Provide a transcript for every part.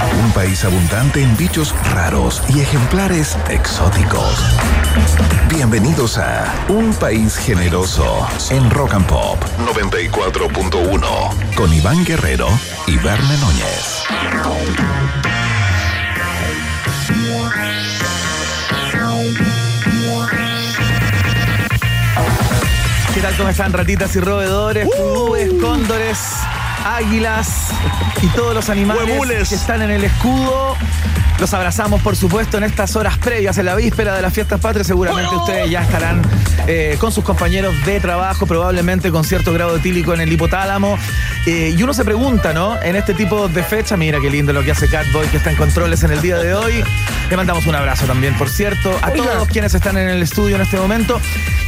Un país abundante en bichos raros y ejemplares exóticos. Bienvenidos a Un País Generoso en Rock and Pop 94.1 con Iván Guerrero y Verne Núñez. ¿Qué tal? ¿Cómo están ratitas y roedores, pudúes, cóndores, águilas y todos los animales Huemules. que están en el escudo? Los abrazamos, por supuesto, en estas horas previas, en la víspera de las fiestas patrias. Seguramente ustedes ya estarán eh, con sus compañeros de trabajo, probablemente con cierto grado de tílico en el hipotálamo. Eh, y uno se pregunta, ¿no? En este tipo de fecha, mira qué lindo lo que hace Catboy, que está en controles en el día de hoy. Le mandamos un abrazo también, por cierto, a Oiga. todos quienes están en el estudio en este momento.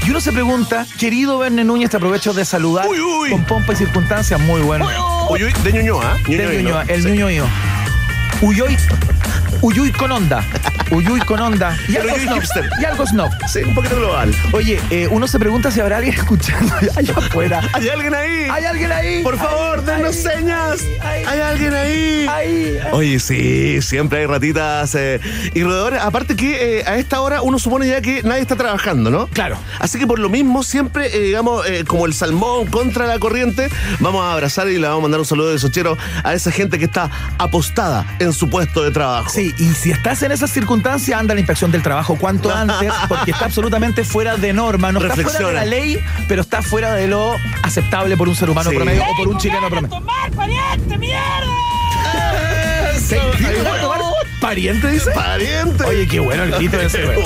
Y uno se pregunta, querido Verne Núñez, te aprovecho de saludar Uy, uy. con pompa y circunstancia. Muy bueno. Uy, uy, de Ñuñoa. De Ñuñoa, Ñuñoa, el Sí. Ñuño mío. Uyuy, con onda. Uyuy con onda. Y algo Uyuy snob. hipster. Y algo snob. Sí, un poquito global. Oye, eh, uno se pregunta si habrá alguien escuchando allá afuera. ¿Hay alguien ahí? ¿Hay alguien ahí? Por favor, denos señas. ¿Hay alguien ahí? Oye, sí, siempre hay ratitas eh, y roedores. Aparte que eh, a esta hora uno supone ya que nadie está trabajando, ¿no? Claro. Así que por lo mismo, siempre, eh, digamos, como el salmón contra la corriente, vamos a abrazar y le vamos a mandar un saludo de sochero a esa gente que está apostada en su puesto de trabajo. Sí, y si estás en esas circunstancias, anda a la inspección del trabajo cuanto antes, porque está absolutamente fuera de norma. No está fuera de Reflexiona. la ley, pero está fuera de lo aceptable por un ser humano Sí. promedio o por un chileno promedio. tomar, pariente, mierda! ¿Pariente, dice? ¡Pariente! Oye, qué bueno el grito ese bueno,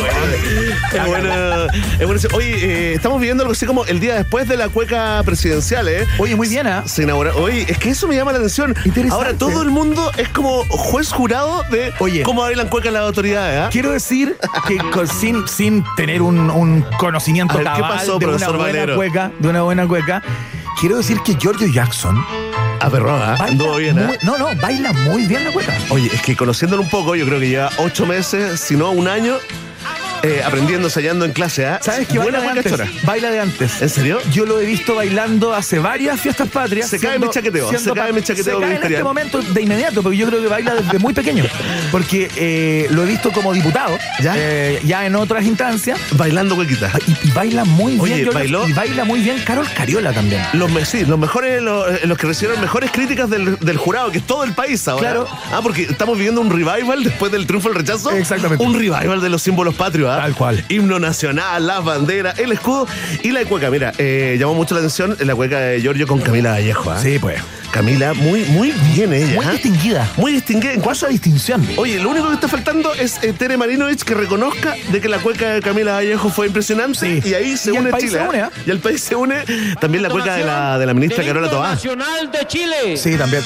es bueno, es bueno Oye, eh, estamos viviendo algo así como el día después de la cueca presidencial, ¿eh? Oye, muy bien, ¿ah? Se inaugura. Oye, es que eso me llama la atención. Interesante. Ahora todo el mundo es como juez jurado de Oye. cómo bailan cuecas las autoridades, ¿ah? Quiero decir que con- sin, sin tener un, un conocimiento ver, ¿qué cabal pasó, de una buena Valero? cueca, de una buena cueca, quiero decir que Giorgio Jackson A perroga, baila anduvo bien, ¿ah? muy- no, no, baila muy bien la cueca. Oye, es que conociéndolo un poco, yo creo que lleva ocho meses, si no un año, eh, aprendiendo, ensayando en clase, ¿ah? ¿Sabes qué baila Buena de antes? Baila de antes. ¿En serio? Yo lo he visto bailando hace varias fiestas patrias. Se cae mi chaqueteo, se cae mi chaqueteo Se cae en este momento de inmediato, porque yo creo que baila desde muy pequeño. Porque eh, lo he visto como diputado, ¿Ya? eh, ya en otras instancias. Bailando cuequita. Y, y baila muy Oye, bien. Bailó- Y baila muy bien Carol Cariola también. Los, sí, los mejores, los, los que recibieron mejores críticas del, del jurado, que es todo el país ahora. Claro. Ah, porque estamos viviendo un revival después del triunfo del rechazo. Exactamente. Un revival de los símbolos patrios. Tal cual. Himno nacional, las banderas, el escudo y la cueca. Mira, eh, llamó mucho la atención la cueca de Giorgio con Camila Vallejo. ¿ah? Sí, pues. Camila, muy, muy bien ella. Muy ¿ah? distinguida. Muy distinguida. En ¿Cuál es la distinción? Oye, lo único que está faltando es eh, Tere Marinovich que reconozca de que la cueca de Camila Vallejo fue impresionante Sí. y ahí se Y el une país Chile. se ¿ah? une, ¿ah? Y el país se une también la cueca de la, de la ministra Carola Toá Nacional de Chile. Sí, también.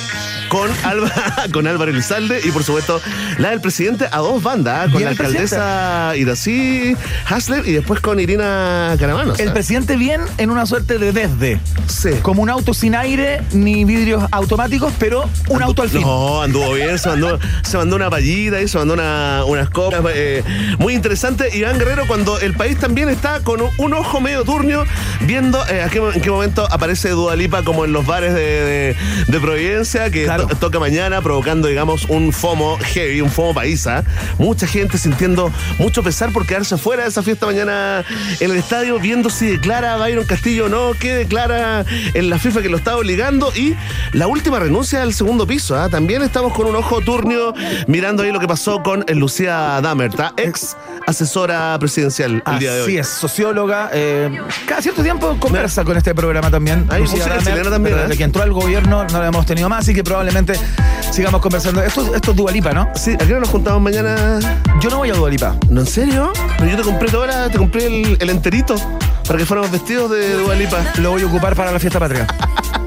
con, Alba, con Álvaro Elizalde y por supuesto la del presidente a dos bandas, con la el alcaldesa Irací Hasler y después con Irina Caramanos. El presidente bien en una suerte de desde. Sí. Como un auto sin aire ni automáticos, pero un auto al fin. No, anduvo bien, se mandó, se mandó una pallita y se mandó una- unas copas. eh, muy interesante. Iván Guerrero, cuando el país también está con un, un ojo medio turnio, viendo eh, a qué- en qué momento aparece Dualipa como en los bares de, de- de Providencia, que Claro. to- toca mañana, provocando, digamos, un FOMO heavy, un FOMO paisa. Mucha gente sintiendo mucho pesar por quedarse fuera de esa fiesta mañana en el estadio, viendo si declara Byron Castillo o no, qué declara en la FIFA que lo está obligando y la última renuncia al segundo piso. ¿ah? También estamos con un ojo turnio mirando ahí lo que pasó con eh, Lucía Damert, ¿ah? ex asesora presidencial el día de hoy. Así es, socióloga. eh, cada cierto tiempo conversa con este programa también. Ay, Lucía música Damer, chilena también, pero ¿eh? Desde que entró al gobierno no la hemos tenido más, así que probablemente sigamos conversando. Esto, esto es Dualipa, ¿no? Sí, ¿a qué hora nos juntamos mañana? Yo no voy a Dualipa. ¿No, en serio? Pero yo te compré toda la- te compré el, el enterito para que fuéramos vestidos de Dualipa. Lo voy a ocupar para la fiesta patria.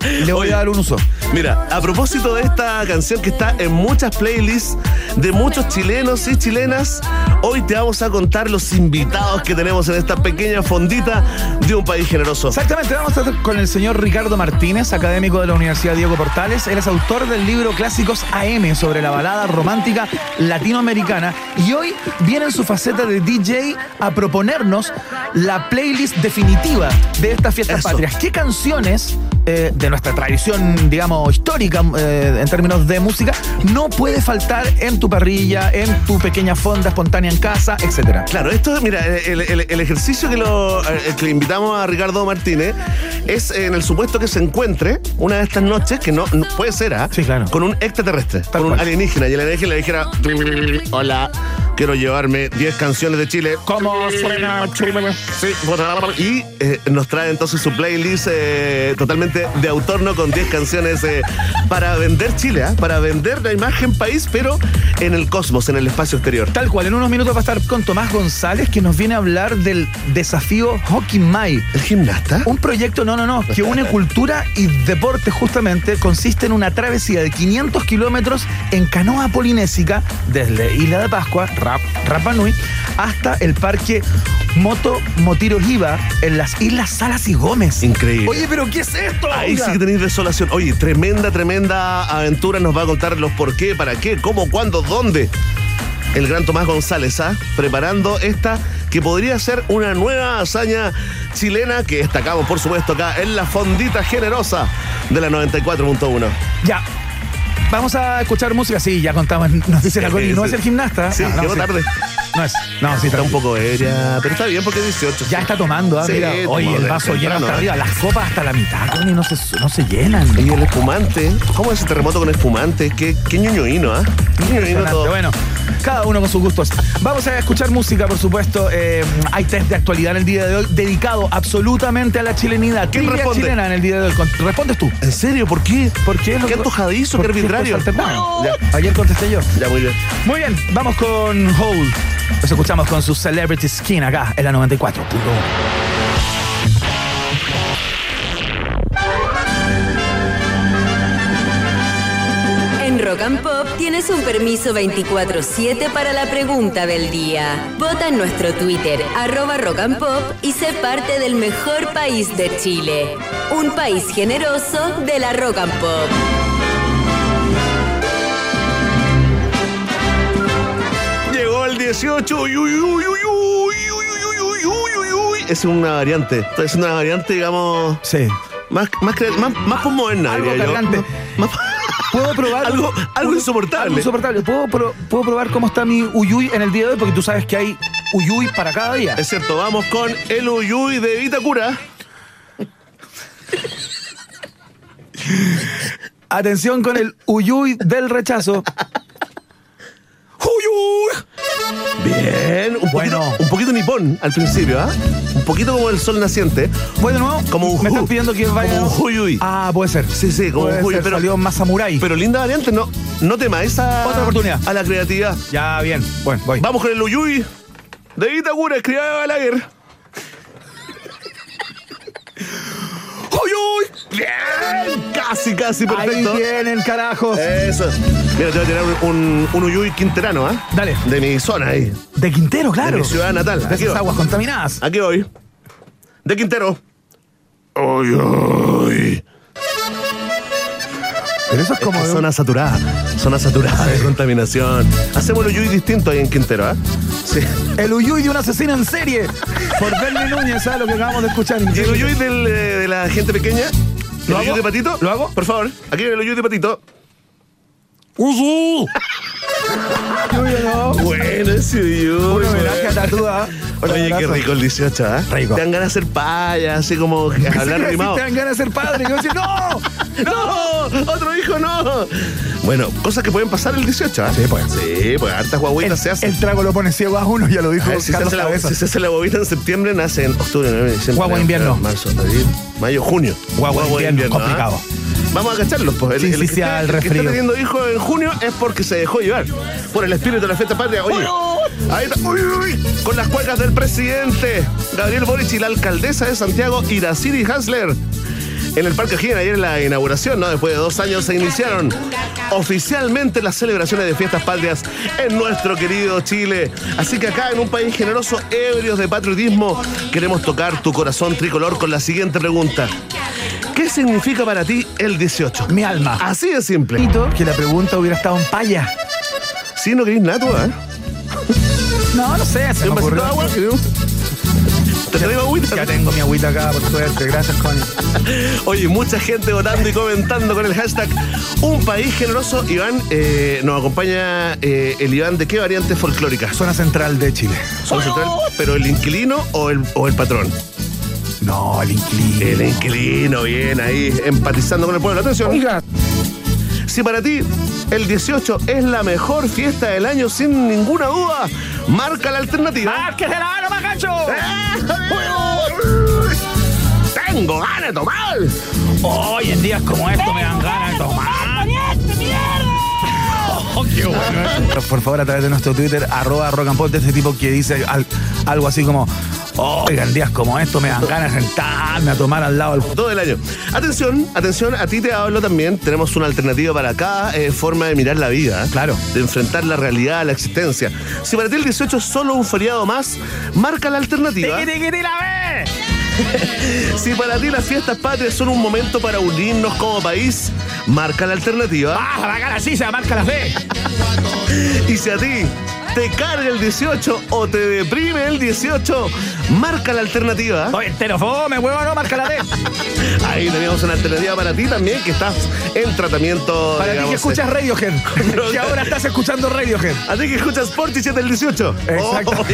Le voy Oye, a dar un uso. Mira, a propósito de esta canción que está en muchas playlists de muchos chilenos y chilenas, hoy te vamos a contar los invitados que tenemos en esta pequeña fondita de un país generoso. Exactamente, vamos a estar con el señor Ricardo Martínez, académico de la Universidad Diego Portales. Él es autor del libro Clásicos AM sobre la balada romántica latinoamericana y hoy viene en su faceta de DJ a proponernos la playlist definitiva de estas fiestas Eso. patrias. ¿Qué canciones eh, de nuestra tradición, digamos, histórica eh, en términos de música no puede faltar en tu parrilla, en tu pequeña fonda espontánea en casa, etcétera? Claro, esto, mira, el, el- el ejercicio que, lo, eh, que le invitamos a Ricardo Martínez es en el supuesto que se encuentre una de estas noches, que no, no- puede ser, ¿ah? Sí, claro. Con un extraterrestre, Tal con un cual. alienígena, y el alienígena le dijera, hola, quiero llevarme 10 canciones de Chile. ¿Cómo suena Sí, y eh, nos trae entonces su playlist eh, totalmente de autor, ¿no? Con 10 canciones eh, para vender Chile, ¿ah? para vender la imagen país, pero en el cosmos, en el espacio exterior. Tal cual, en unos minutos va a estar con Tomás González que nos viene a hablar del desafío Hockey Mai. ¿El gimnasta? Un proyecto, no, no, no, que une cultura y deporte justamente, consiste en una travesía de 500 kilómetros en canoa polinésica desde Isla de Pascua, Rap, Rapa Nui, hasta el parque Moto Motiro Jiva en las Islas Salas y Gómez. Increíble. Oye, pero ¿qué es esto? Ahí Oiga. sí que tenéis desolación. Oye, tremenda, tremenda aventura. Nos va a contar los por qué, para qué, cómo, cuándo, dónde. El gran Tomás González, ¿ah? Preparando esta que podría ser una nueva hazaña chilena que destacamos, por supuesto, acá en la fondita generosa de la 94.1. Ya. Vamos a escuchar música. Sí, ya contamos. Nos dice la Connie. No es el gimnasta. Sí, Ah, no, llegó tarde. No es. No, sí, Está un poco ebria, pero está bien porque es 18. Ya está tomando, ¿ah? Sí, Mira, oye, el vaso lleno hasta ¿eh? arriba, las copas hasta la mitad, Connie, no se, no se llenan. Y el espumante. ¿Cómo es ese terremoto con espumante? Qué, qué ñoñoíno, ¿ah? Qué ñoñoíno todo. Bueno, cada uno con sus gustos. Vamos a escuchar música, por supuesto. Eh, hay test de actualidad en el día de hoy dedicado absolutamente a la chilenidad. ¿Quién responde? chilena en el día de hoy. Respondes tú. ¿En serio? ¿Por qué? ¿Por qué? Qué antojadizo, qué Porque arbitrario. Ya. Ayer contesté yo. Ya, muy bien. Muy bien, vamos con Hole. Los escuchamos con su Celebrity Skin acá en la 94.1. En Rock and Pop tienes un permiso 24-7 para la pregunta del día. Vota en nuestro Twitter, arroba Rock and Pop, y sé parte del mejor país de Chile. Un país generoso de la Rock and Pop. 2018. Uy, uy, uy, uy, uy, uy, uy, uy, Es una variante. Es una variante, digamos. Sí. Más, más, más, más moderna, Algo diría puedo probar. algo, insoportable. Algo insoportable. ¿Puedo, probar cómo está mi Uyuy en el día de hoy, porque tú sabes que hay Uyuy para cada día. Es cierto, vamos con el Uyuy de Vitacura. Atención con el Uyuy del rechazo. ¡Uyuy! Bien, un Bueno. poquito, un poquito nipón al principio, ¿ah? Un poquito como el sol naciente. Bueno, ¿no? Como un Me están pidiendo que vaya. como un uyuy. Ah, puede ser. Sí, sí, como puede un ser, pero- Salió más samurai. Pero linda variante, no, no temáis a, Otra oportunidad. a la creatividad. ya, bien. Bueno, voy. Vamos con el Uyuy de Itacura, escriba de Balaguer. ¡Uyuy! Bien, casi, casi Ahí perfecto. vienen, carajo. Eso. Mira, te voy a tirar un, un, Uyuy quinterano, ¿ah? Dale. De mi zona ahí. De Quintero, claro. De mi ciudad natal. De Aquí esas aguas contaminadas. Aquí voy. De Quintero. Uy, uy. Pero eso es como Es que zona saturada. Zona saturada de contaminación. Hacemos el Uyuy distinto ahí en Quintero, ¿ah? Sí. el uyuy de un asesino en serie. Por Bernie Núñez, ¿sabes lo que acabamos de escuchar? ¿Y el Uyuy del, eh, de la gente pequeña? ¿El ¿Lo Uyuy hago? de Patito? ¿Lo hago? Por favor. Aquí el Uyuy de Patito. ¡Uyuy! Uyuy, no. Bueno, ese Uyuy. Un homenaje a Tatúa. Oye, qué rico el 18, ¿ah? Rico. Te dan ganas de hacer paya, así como hablar rimado. Te dan ganas de ser padre. Yo decir, ¡no! ¡No! ¡Otro hijo no! Bueno, cosas que pueden pasar el 18, ¿ah? Sí, pues. Sí, pues hartas guaguitas se hacen. El trago lo pone ciego a uno, ya lo dijo ver, si, se hace la, si se hace la bobita en septiembre, nace en octubre, noviembre, diciembre. Guagua invierno. Marzo, abril, mayo, junio. Guagua invierno, ¿ah? complicado. Vamos a cacharlos, pues. Sí, que sí, al el que teniendo hijos en junio es porque se dejó llevar por el espíritu de la fiesta patria. Oye, ahí está. Uy, uy, uy, con las cuecas del presidente Gabriel Boric y la alcaldesa de Santiago, Iraciri Hasler. en el Parque O'Higgins ayer en la inauguración, ¿no? Después de dos años se iniciaron oficialmente las celebraciones de fiestas patrias en nuestro querido Chile. Así que acá en un país generoso, ebrios de patriotismo, queremos tocar tu corazón tricolor con la siguiente pregunta. ¿Qué significa para ti el 18? Mi alma. Así de simple. Que la pregunta hubiera estado en paya. Sí, no querés nada, tú, ¿eh? No, sé, se me ¿Un vasito de agua? ¿Te traigo agüita? Ya tengo mi agüita acá, por suerte. Gracias, Connie. Oye, mucha gente votando y comentando con el hashtag Un País Generoso. Iván, eh, nos acompaña eh, el Iván de qué variante folclórica? Zona central de Chile. Zona central, pero el inquilino o el, o el patrón? No, el inquilino. El inquilino, bien ahí, empatizando con el pueblo. Atención. Oiga, Si para ti el 18 es la mejor fiesta del año, sin ninguna duda, marca la alternativa. ¡Ah, que se la mano, macacho! Tengo ganas de tomar. Hoy en días como estos me dan ganas de tomar. Oh, qué bueno. Por favor, a través de nuestro Twitter, arroba rock and pop, de este tipo que dice al- algo así como, oiga, en días como estos me dan ganas de sentarme a tomar al lado del... Todo el año. Atención, atención, a ti te hablo también. Tenemos una alternativa para cada eh, forma de mirar la vida. Claro. De enfrentar la realidad, la existencia. Si para ti el 18 es solo un feriado más, marca la alternativa. ¡Tiqui, tiqui, ti, la ve! Si para ti las fiestas patrias son un momento para unirnos como país, marca la alternativa. ¡Ah, la cara sí, se marca la fe! Y si a ti te carga el 18 o te deprime el 18, marca la alternativa. Oye, entero fome, huevo, no, marca la fe. Ahí teníamos una alternativa para ti también, que estás en tratamiento. Para ti que escuchas Radiohead. que ahora estás escuchando Radiohead. A ti que escuchas Portishead del 18. Exacto. Oh,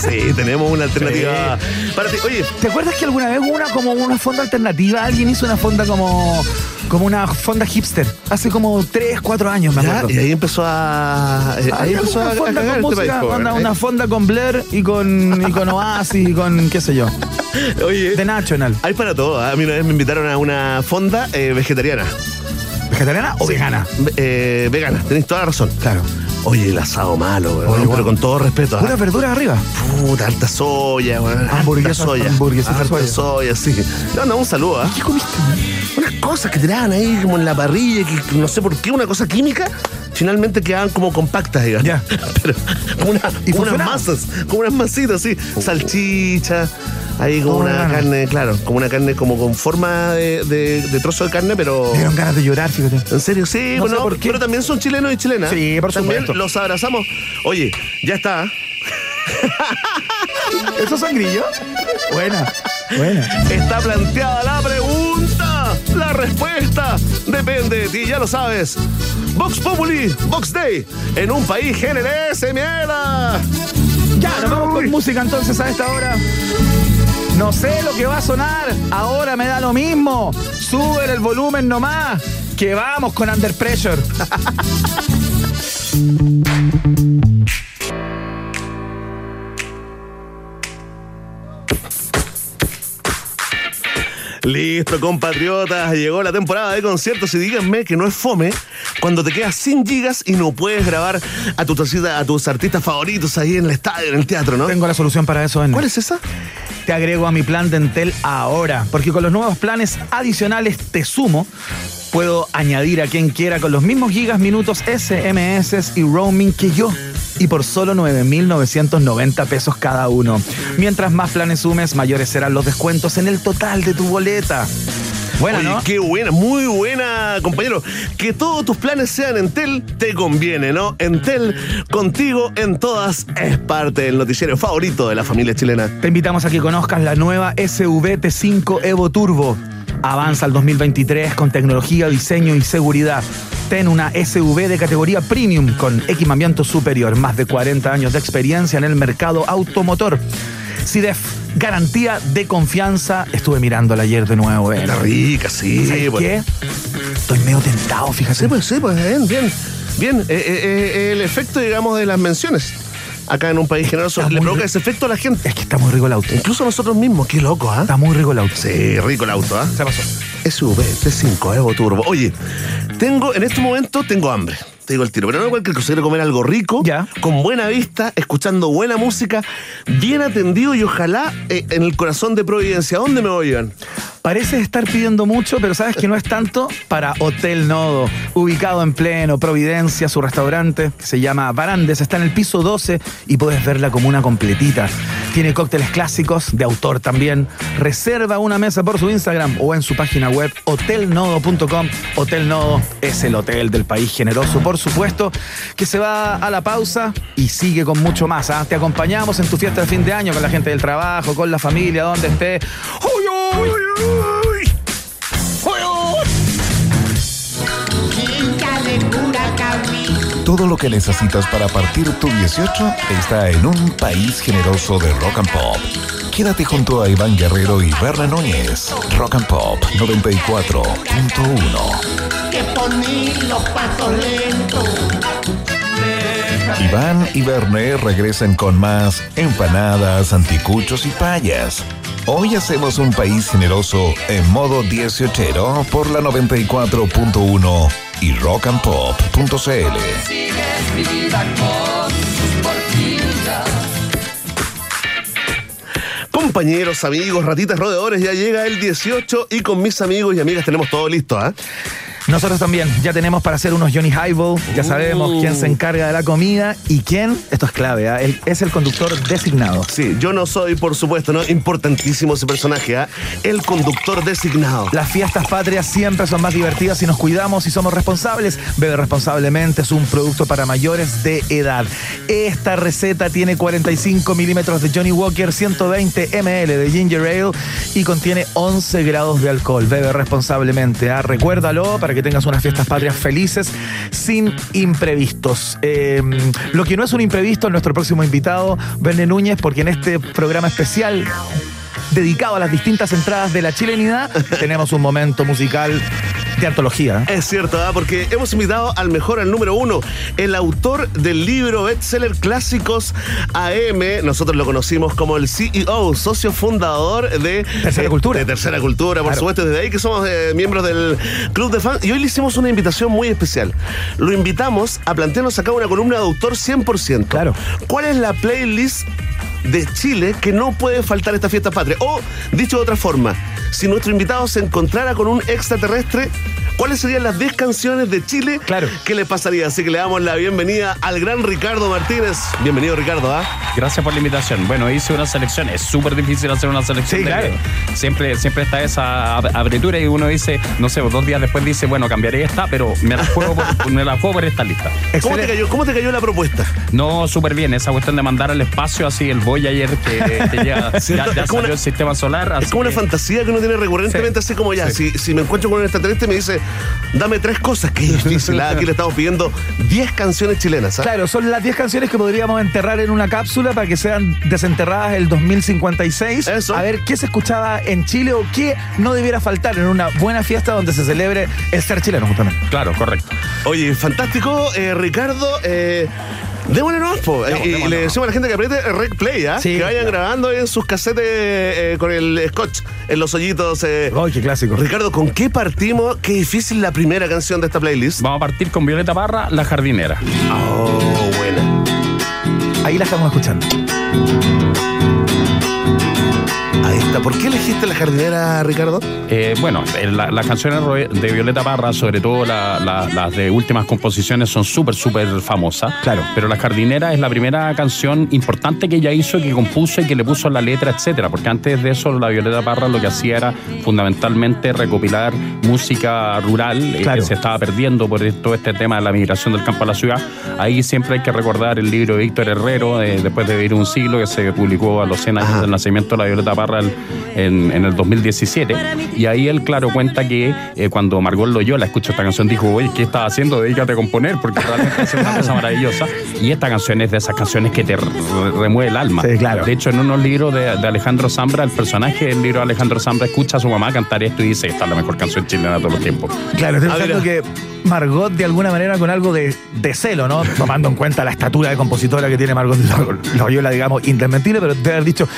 sí, tenemos una alternativa para ti. Oye, ¿Te acuerdas que alguna vez hubo una como una fonda alternativa? Alguien hizo una fonda como como una fonda hipster hace como 3, 4 años, me ya, acuerdo. y ahí empezó a. eh, ahí empezó a, a fonda cagar este música, joven, onda, ¿eh? una fonda con Blair y con, y con Oasis y con qué sé yo. Oye, De National. hay para todo. ¿ah? A mí una vez me invitaron a una fonda eh, vegetariana. ¿Vegetariana o vegana? Eh, vegana, tenéis toda la razón. Claro. Oye, el asado malo, weón, Oye, pero con todo respeto. ¿ah? Puras verduras arriba. Puta, alta soya, weón. Alta soya. Alta soya. soya, sí. Le mandamos un saludo, ¿ah? ¿Qué comiste? Unas cosas que tiraban ahí como en la parrilla, que no sé por qué, una cosa química, finalmente quedaban como compactas, digamos. Ya. Pero una- ¿Y unas masas, como unas masitas, sí. Salchicha, ahí como Oh, una carne, claro, como una carne como con forma de, de- de trozo de carne, pero... Me dieron ganas de llorar, fíjate. ¿En serio? Sí, No sé bueno, por qué. pero también son chilenos y chilenas. Sí, por También supuesto. los abrazamos. Oye, ya está. ¿Eso son grillos? Buena, buena. Está planteada la pregunta. La respuesta depende de ti, ya lo sabes. Vox Populi, Vox Day, en un país generese, mierda. Ya, nos vamos con música entonces a esta hora. No sé lo que va a sonar, ahora me da lo mismo. Sube el volumen nomás, que vamos con Under Pressure. Listo, compatriotas, llegó la temporada de conciertos y díganme que no es fome cuando te quedas sin gigas y no puedes grabar a, tu, a tus artistas favoritos ahí en el estadio, en el teatro, ¿no? Tengo la solución para eso, Ender. ¿Cuál es esa? Te agrego a mi plan de Entel ahora, porque con los nuevos planes adicionales Te Sumo, puedo añadir a quien quiera con los mismos gigas, minutos, SMS y roaming que yo. Y por solo 9.990 pesos cada uno. Mientras más planes sumes, mayores serán los descuentos en el total de tu boleta. Bueno, Oye, ¿no? qué buena, muy buena, compañero. Que todos tus planes sean Entel te conviene, ¿no? Entel, contigo en todas, es parte del noticiero favorito de la familia chilena. Te invitamos a que conozcas la nueva SVT5 Evo Turbo. Avanza al 2023 con tecnología, diseño y seguridad. Ten una SUV de categoría premium con equipamiento superior, más de 40 años de experiencia en el mercado automotor. CIDEF, garantía de confianza. Estuve mirándola ayer de nuevo. ¿eh? Está rica, sí. ¿Sabes qué? Estoy medio tentado, fíjate. Sí, pues, sí, pues, bien, bien. Bien, eh, eh, eh, el efecto, digamos, de las menciones. Acá en un país generoso le provoca ese efecto a la gente. Es que está muy rico el auto. Incluso nosotros mismos, qué loco, ¿ah? Está muy rico el auto. Sí, rico el auto, ¿ah? Se pasó. SUV T5 Evo Turbo. Oye, tengo, en este momento tengo hambre. Te digo el tiro, pero no cualquier cosa. Quiero comer algo rico, Ya. con buena vista, escuchando buena música, bien atendido y ojalá eh, en el corazón de Providencia. ¿A dónde me voy, Iván? Parece estar pidiendo mucho, pero sabes que no es tanto para Hotel Nodo, ubicado en pleno Providencia, su restaurante se llama Barandes, está en el piso 12 y puedes ver la comuna completita. Tiene cócteles clásicos, de autor también. Reserva una mesa por su Instagram o en su página web hotelnodo.com. Hotel Nodo es el hotel del país generoso, por supuesto, que se va a la pausa y sigue con mucho más. ¿ah? Te acompañamos en tu fiesta de fin de año con la gente del trabajo, con la familia, donde esté. ¡Uy, uy, uy! Todo lo que necesitas para partir tu 18 está en un país generoso de rock and pop. Quédate junto a Iván Guerrero y Berna Núñez. Rock and Pop 94.1. que poní los pasos lentos. Iván y Verne regresan con más empanadas, anticuchos y payas. Hoy hacemos un país generoso en modo 18 por la 94.1 y rockandpop.cl. Compañeros, amigos, ratitas rodeadores, ya llega el 18 y con mis amigos y amigas tenemos todo listo, ¿ah? Nosotros también ya tenemos para hacer unos Johnny Highball, ya sabemos quién se encarga de la comida y quién, esto es clave, ¿ah? Él es el conductor designado. Sí, yo no soy, por supuesto, ¿no? Importantísimo ese personaje, ¿ah? El conductor designado. Las fiestas patrias siempre son más divertidas si nos cuidamos y somos responsables. Bebe responsablemente es un producto para mayores de edad. Esta receta tiene 45 milímetros de Johnny Walker, 120 ml de Ginger Ale y contiene 11 grados de alcohol. Bebe responsablemente. ¿ah? Recuérdalo para que tengas unas fiestas patrias felices sin imprevistos. Eh, lo que no es un imprevisto es nuestro próximo invitado, Verne Núñez, porque en este programa especial dedicado a las distintas entradas de la chilenidad, tenemos un momento musical de antología. Es cierto, ¿ah? porque hemos invitado al mejor, al número uno, el autor del libro bestseller Clásicos AM. Nosotros lo conocimos como el CEO, socio fundador de Tercera Cultura. De Tercera Cultura, por Claro. supuesto, desde ahí que somos eh, miembros del Club de Fans. Y hoy le hicimos una invitación muy especial. Lo invitamos a plantearnos acá una columna de autor 100%. Claro. ¿Cuál es la playlist? de Chile que no puede faltar esta fiesta patria. O, dicho de otra forma, si nuestro invitado se encontrara con un extraterrestre, ¿cuáles serían las 10 canciones de Chile Claro. que le pasaría? Así que le damos la bienvenida al gran Ricardo Martínez. Bienvenido, Ricardo. ¿ah? Gracias por la invitación. Bueno, hice una selección. Es súper difícil hacer una selección. Sí, de- claro. Siempre, siempre está esa ab- abertura y uno dice, no sé, dos días después dice, bueno, cambiaré esta, pero me la juego por, me la juego por esta lista. ¿Cómo te, cayó, ¿Cómo te cayó la propuesta? No, súper bien. Esa cuestión de mandar al espacio así el Voyager que, que ya, ya, ya salió una- el sistema solar. Es como una fantasía que uno tiene recurrentemente, así como ya, si, si me encuentro con un extraterrestre me dice, dame tres cosas, que difícil. ¿ah? Aquí le estamos pidiendo 10 canciones chilenas. ¿ah? Claro, son las 10 canciones que podríamos enterrar en una cápsula para que sean desenterradas el 2056. Eso. A ver qué se escuchaba en Chile o qué no debiera faltar en una buena fiesta donde se celebre el ser chileno, justamente. Claro, correcto. Oye, fantástico, eh, Ricardo. Eh, Démosle nomás, po. Eh, y démosle le decimos a la gente que apriete rec play, ¿ah? Sí, que vayan claro. grabando en sus casetes eh, con el scotch en los hoyitos. eh. ¡Ay, qué clásico! Ricardo, ¿con qué partimos? Qué difícil la primera canción de esta playlist. Vamos a partir con Violeta Parra, La Jardinera. Oh, buena. Ahí la estamos escuchando. Ahí está. ¿Por qué elegiste la jardinera, Ricardo? Eh, bueno, la- las canciones de Violeta Parra, sobre todo la- la- las de últimas composiciones, son súper, súper famosas. Claro. Pero La Jardinera es la primera canción importante que ella hizo, que compuso y que le puso la letra, etcétera. Porque antes de eso, la Violeta Parra lo que hacía era fundamentalmente recopilar música rural eh, Claro. que se estaba perdiendo por todo este tema de la migración del campo a la ciudad. Ahí siempre hay que recordar el libro de Víctor Herrero, eh, después de vivir un siglo, que se publicó a los 100 años Ajá. del nacimiento de la Violeta Parra en, en el 2017. Y ahí él, claro, cuenta que eh, cuando Margot Loyola escuchó esta canción, dijo, oye, ¿qué estás haciendo? Dedícate a componer, porque realmente es una cosa maravillosa. Y esta canción es de esas canciones que te re- remueve el alma. Sí, claro. De hecho, en unos libros de, de Alejandro Zambra, el personaje del libro de Alejandro Zambra escucha a su mamá cantar esto y dice, esta es la mejor canción chilena de todos los tiempos. Claro, estoy Ah, pensando que Margot de alguna manera con algo de, de celo, ¿no? Tomando en cuenta la estatura de compositora que tiene Margot Loyola, digamos, indesmentible, pero de haber dicho,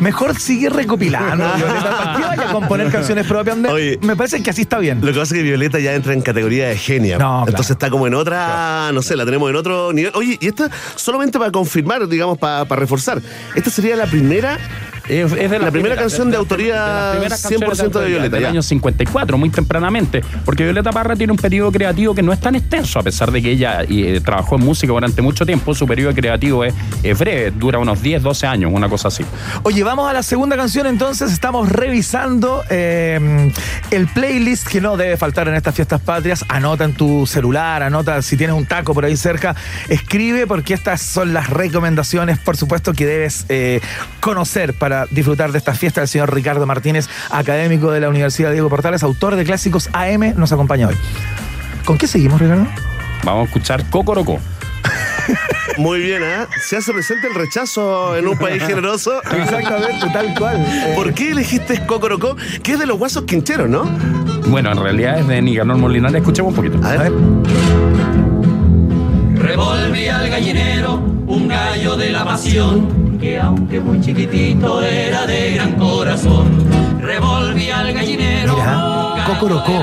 mejor sigue recopilando, Violeta, ¿para qué vaya a componer canciones propias? Oye. me parece que así está bien. Lo que pasa es que Violeta ya entra en categoría de genia. No, claro. Entonces está como en otra, no sé, la tenemos en otro nivel. Oye, y esta solamente para confirmar, digamos, para, para reforzar. Esta sería la primera Es, es de La primera canción de autoría las primeras canciones 100% de Violeta, Del ya. año 54, muy tempranamente. Porque Violeta Parra tiene un periodo creativo que no es tan extenso, a pesar de que ella eh, trabajó en música durante mucho tiempo. Su periodo creativo es, es breve, dura unos 10, 12 años, una cosa así. Oye, vamos a la segunda canción entonces. Estamos revisando eh, el playlist que no debe faltar en estas fiestas patrias. Anota en tu celular, anota si tienes un taco por ahí cerca. Escribe porque estas son las recomendaciones, por supuesto, que debes eh, conocer para disfrutar de esta fiesta. El señor Ricardo Martínez, académico de la Universidad Diego Portales, autor de clásicos AM, nos acompaña hoy. ¿Con qué seguimos, Ricardo? Vamos a escuchar Cocorocó. Muy bien, ¿ah? Se hace presente el rechazo en un país generoso. Exactamente, tal cual. Eh, ¿Por qué elegiste Cocorocó? Que es de los guasos quincheros, ¿no? Bueno, en realidad es de Nicanor Molinares. Escuchemos un poquito. A a ver. ver. Revolví al gallinero, un gallo de la pasión, que aunque muy chiquitito era de gran corazón. Revolví al gallinero, Cocorocó.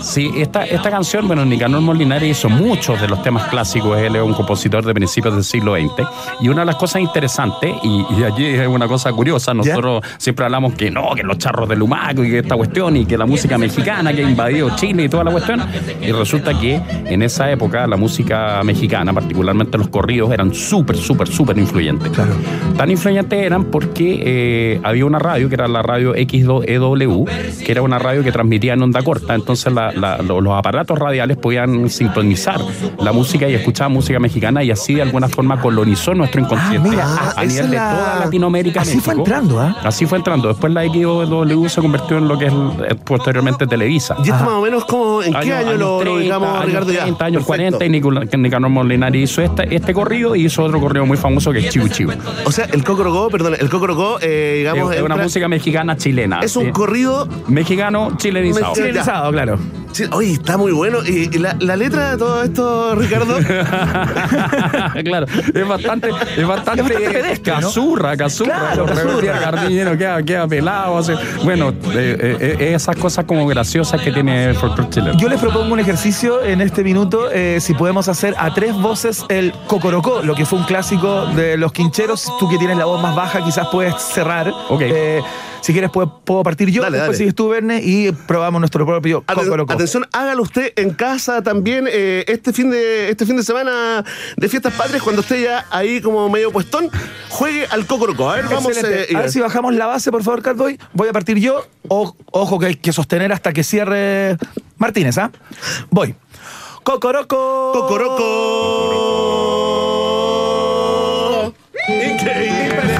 Sí, esta, esta canción, bueno, Nicanor Molinares hizo muchos de los temas clásicos. Él es un compositor de principios del siglo XX. Y una de las cosas interesantes, y, y aquí es una cosa curiosa, nosotros siempre hablamos que no, que los charros del Humaco y que esta cuestión, y que la música mexicana que ha invadido Chile y toda la cuestión. Y resulta que en esa época la música mexicana, particularmente los corridos, eran súper, súper, súper influyentes. Claro. Tan influyentes eran porque eh, había una radio que era la radio X2EW, que era una radio que transmitía en onda corta. Entonces la- la- lo- los aparatos radiales podían sintonizar la música y escuchar música mexicana y así de alguna forma colonizó nuestro inconsciente Ah, mira, a nivel de la- toda Latinoamérica. Así fue México. entrando, ¿ah? Así fue entrando. Después la X2EW se convirtió en lo que es eh, posteriormente Televisa. Y esto más o menos como, ¿en qué año lo, lo ubicamos, años Ricardo? Ya. 30, años Perfecto. 40 y Nicola- Nicanor Molinari hizo este, este corrido y hizo otro corrido muy famoso que es Chivo Chivo. O sea, el Cocorocó, perdón, el Cocorocó, eh, digamos, Es una entra- música mexicana chilena. es un Eh, corrido mexicano chilenizado. Chilenizado, claro. Sí, oye, está muy bueno. Y, la, la letra de todo esto, Ricardo, claro, es bastante, es bastante, Es bastante pedestre, ¿no? casurra, casurra. Claro, Los casurra. Gardinero queda, queda pelado. así. Bueno, eh, eh, eh, esas cosas como graciosas que tiene el folclore chileno. Yo les propongo un ejercicio en este minuto, eh, si podemos hacer a tres voces el Cocorocó, lo que fue un clásico de los quincheros. Tú que tienes la voz más baja, quizás puedes cerrar. Ok. Si quieres, puedo, puedo partir yo, Dale, después dale. sigues tú, Verne, y probamos nuestro propio Aten- Cocorocó. atención, hágalo usted en casa también eh, este fin de este fin de semana de fiestas patrias cuando esté ya ahí como medio puestón, juegue al Cocorocó. A ver, vamos eh, a ver si bajamos la base, por favor, Catboy. Voy a partir yo. O- ojo que hay que sostener hasta que cierre Martínez, ¿ah? Voy. Cocoroco. Cocorocó. Increíble.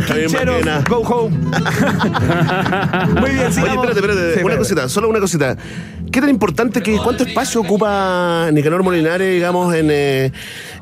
Javier Maquena. Go home. Muy bien, Oye, sigamos. espérate, espérate, Sí, una cosita, solo una cosita. ¿Qué tan importante que cuánto espacio ocupa Nicanor Molinares, digamos, en, eh,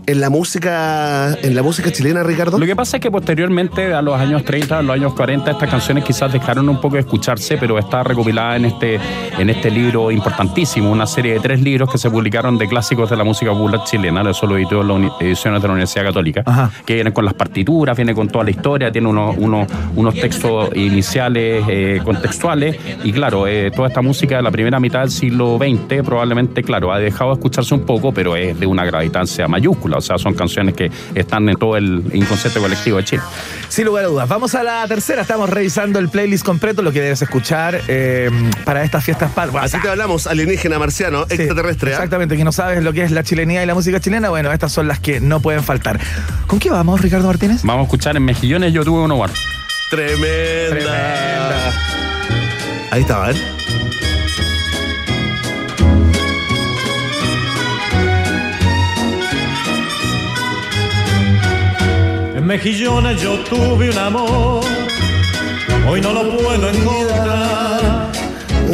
en la música, en la música chilena, Ricardo? Lo que pasa es que posteriormente, a los años 30, a los años 40, estas canciones quizás dejaron un poco de escucharse, pero está recopilada en este, en este libro importantísimo, una serie de tres libros que se publicaron de clásicos de la música popular chilena, eso lo editó la uni- ediciones de la Universidad Católica, Ajá. que vienen con las partituras, viene con toda la historia, tiene unos, unos, unos textos iniciales eh, contextuales, y claro, eh, toda esta música de la primera mitad del siglo XX probablemente, claro, ha dejado de escucharse un poco, pero es de una gravitancia mayúscula, o sea, son canciones que están en todo el inconsciente colectivo de Chile. Sin lugar a dudas. Vamos a la tercera. Estamos revisando el playlist completo, lo que debes escuchar eh, para estas fiestas patrias. Así te hablamos, alienígena, marciano, Sí, extraterrestre. ¿ah? Exactamente, que no sabes lo que es la chilenía y la música chilena. Bueno, estas son las que no pueden faltar. ¿Con qué vamos, Ricardo Martínez? Vamos a escuchar en Mejillones Yo tuve un hogar. Tremenda. Tremenda. Ahí está, Mejillones yo tuve un amor, hoy no lo puedo encontrar.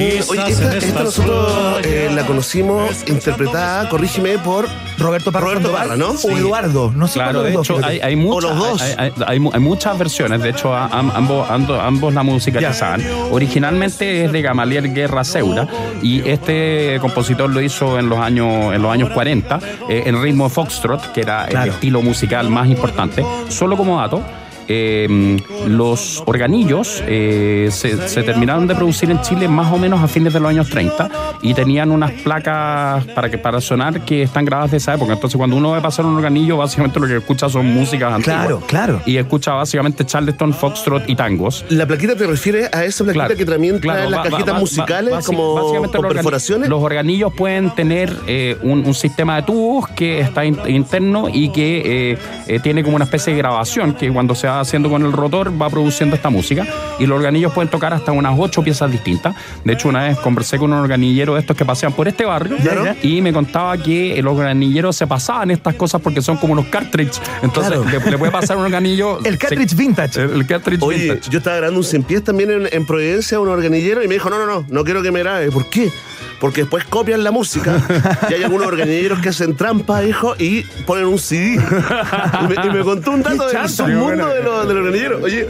Oye, esta, nosotros eh, la conocimos interpretada, corrígeme, por Roberto Parra. Roberto Parra, ¿no? O. Eduardo. No sé Claro, de los dos, hecho, fíjate. hay, hay muchas, los dos. Hay, hay- hay mu- hay muchas versiones. De hecho, ambos, la música Ya. que saben. Originalmente es de Gamaliel Guerra Seura y este compositor lo hizo en los años, en los años 40 eh, en ritmo de foxtrot, que era Claro. el estilo musical más importante. Solo como dato. Eh, los organillos eh, se, se terminaron de producir en Chile más o menos a fines de los años 30 y tenían unas placas para que para sonar que están grabadas de esa época. Entonces, cuando uno ve pasar un organillo, básicamente lo que escucha son músicas antiguas. Claro, claro. Y escucha básicamente Charleston, Foxtrot y tangos. ¿La plaquita te refiere a esa plaquita Claro, que también claro, trae las va- va- cajitas va- musicales basi- como básicamente con los organi- perforaciones? Los organillos pueden tener eh, un, un sistema de tubos que está in- interno y que eh, tiene como una especie de grabación que cuando se va haciendo con el rotor va produciendo esta música. Y los organillos pueden tocar hasta unas ocho piezas distintas. De hecho, una vez conversé con un organillero de estos que pasean por este barrio Claro. y me contaba que los organiilleros se pasaban estas cosas porque son como unos cartridge. Entonces, Claro. le, le puede pasar un organillo. El cartridge vintage. El, el cartridge Oye, vintage. yo estaba grabando un cien pies también en, en Providencia, un organillero, y me dijo, no, no, no, no quiero que me grabe. ¿Por qué? Porque después copian la música y hay algunos organilleros que hacen trampa, hijo, y ponen un CD. Y me, y me contó un dato del submundo de los, de los organilleros. Oye,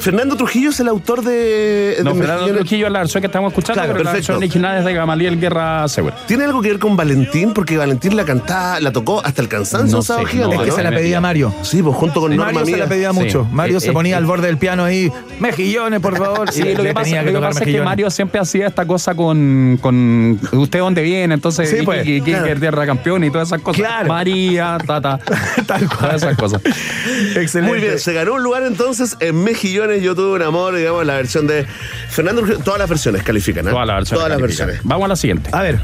Fernando Trujillo es el autor de... No, de Fernando Mejillones. Trujillo es la versión que estamos escuchando, Claro, pero la perfecto. versión original es de Gamaliel Guerra Segura. ¿Tiene algo que ver con Valentín? Porque Valentín la cantaba, la tocó hasta el cansancio No sé, gigante, no, Es que ¿no? se la pedía Mario. Sí, pues junto con Norma Mario se Mía. la pedía Sí. mucho. Mario Eh, se eh, ponía eh. al borde del piano ahí, mejillones, por favor. Sí, y lo que pasa, tenía lo que tocar pasa es que. Mario siempre hacía esta cosa con, con usted dónde viene, entonces Sí, y- pues, y, y- claro. que tierra campeón y todas esas cosas. Claro. María, tata, Tal cual. todas esas cosas. Excelente. Muy bien, se ganó un lugar entonces en Mejillones. Yo tuve un amor, digamos, la versión de Fernando. Todas las versiones califican, ¿eh? Todas las versiones. Todas las califican. versiones. Vamos a la siguiente. A ver.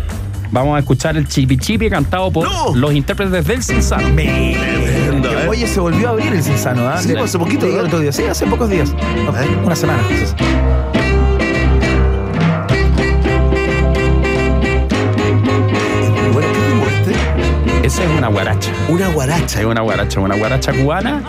Vamos a escuchar el Chipi Chipi cantado por ¡No! los intérpretes del Cinzano. Tremendo, ¿eh? Oye, se volvió a abrir el Cinzano, ¿ah? Sí, Le- hace poquito, Sí, ¿no? otro día. Sí, hace pocos días. No, ¿Eh? Una semana. quizás. Una guaracha. Una guaracha. Es una guaracha, una guaracha cubana.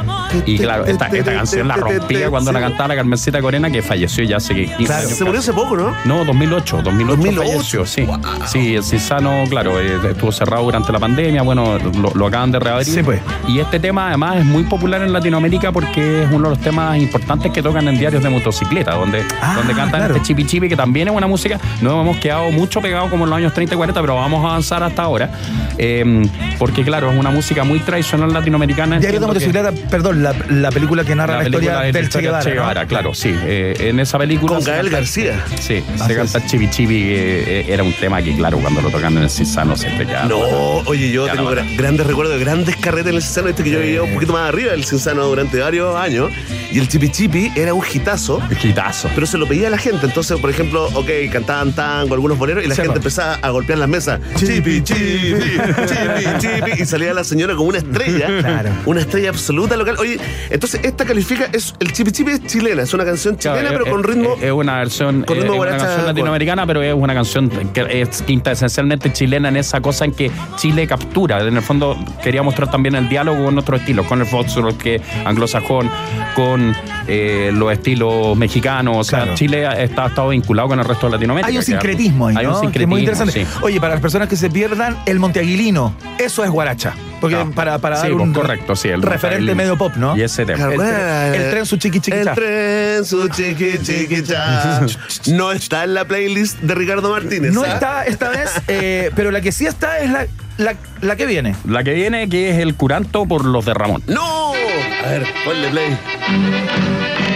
Y claro, esta, esta canción la rompía cuando la cantaba la Carmencita Corena, que falleció ya hace 15 Claro, años. se murió hace poco, ¿no? No, 2008, 2008, 2008. falleció, sí. Sí, el Cisano, claro, eh, estuvo cerrado durante la pandemia, bueno, lo, lo acaban de reabrir. Sí, pues. Y este tema además es muy popular en Latinoamérica porque es uno de los temas importantes que tocan en diarios de motocicleta, donde, Ah, donde cantan claro. este chipi chipi, que también es una música, no hemos quedado mucho pegados como en los años 30 y 40, pero vamos a avanzar hasta ahora, eh, porque claro, es una música muy tradicional latinoamericana. Diario de motocicleta, perdón, la, la película que narra la, historia de del Che Guevara. Che ¿no? Guevara, claro, sí. Eh, en esa película. Con Gael García. Sí, Así se canta Chibi Chibi, que eh, era un tema que, claro, cuando lo tocan en el Cisano siempre queda. No, oye, yo Ya tengo no. grandes recuerdos de grandes carretes en el Cinsano, este que yo vivía un poquito más arriba del Cinsano durante varios años. Y el Chipi Chipi era un hitazo. Quitazo. Pero se lo pedía a la gente. Entonces, por ejemplo, ok, cantaban tango, algunos boleros, y la gente empezaba a golpear las mesas. Chipi, chipi, chipi, chipi. Y salía la señora como una estrella. Claro. Una estrella absoluta local. Oye, entonces esta califica, es, el Chipi Chipi es chilena, es una canción chilena, Claro, pero es- con ritmo. Es, es una versión, con eh, ritmo es una canción latinoamericana, pero es una canción que es quinta esencialmente chilena en esa cosa en que Chile captura. En el fondo quería mostrar también el diálogo con otros estilos, con el foxtrot que anglosajón, con eh, los estilos mexicanos. O sea, Claro. Chile está, ha estado vinculado con el resto de Latinoamérica. Hay un sincretismo ahí, Hay ¿no? un Que es sincretismo, muy interesante. sí. Oye, para las personas que se pierdan, el Monteaguilino, eso es guaracha. Porque Ah, para, para sí, dar un correcto, sí, el referente medio pop, ¿no? Y ese tema. El, tren- el tren su chiqui chiqui El tren, su chiqui chiqui cha. No está en la playlist de Ricardo Martínez. No ¿ah? está esta vez, eh, pero la que sí está es la, la, la que viene. La que viene, que es el curanto por los de Ramón. ¡No! A ver, ponle play.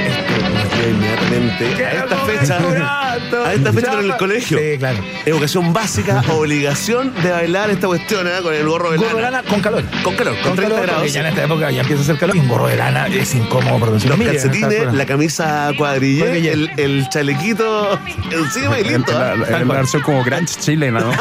Esto me fue inmediatamente. A esta fecha. A esta fecha en el colegio. Sí, claro. Educación básica, obligación de bailar esta cuestión, ¿eh? Con el gorro de Gorro de lana. con calor. Con calor, con 30 calor, grados. Ya en esta época ya empieza a hacer calor y un gorro de lana es incómodo por decirlo Los calcetines, la camisa cuadrille, Cuadrille. el, el chalequito encima y listo. La, la- Tal la cual. versión como grunge chilena, ¿no?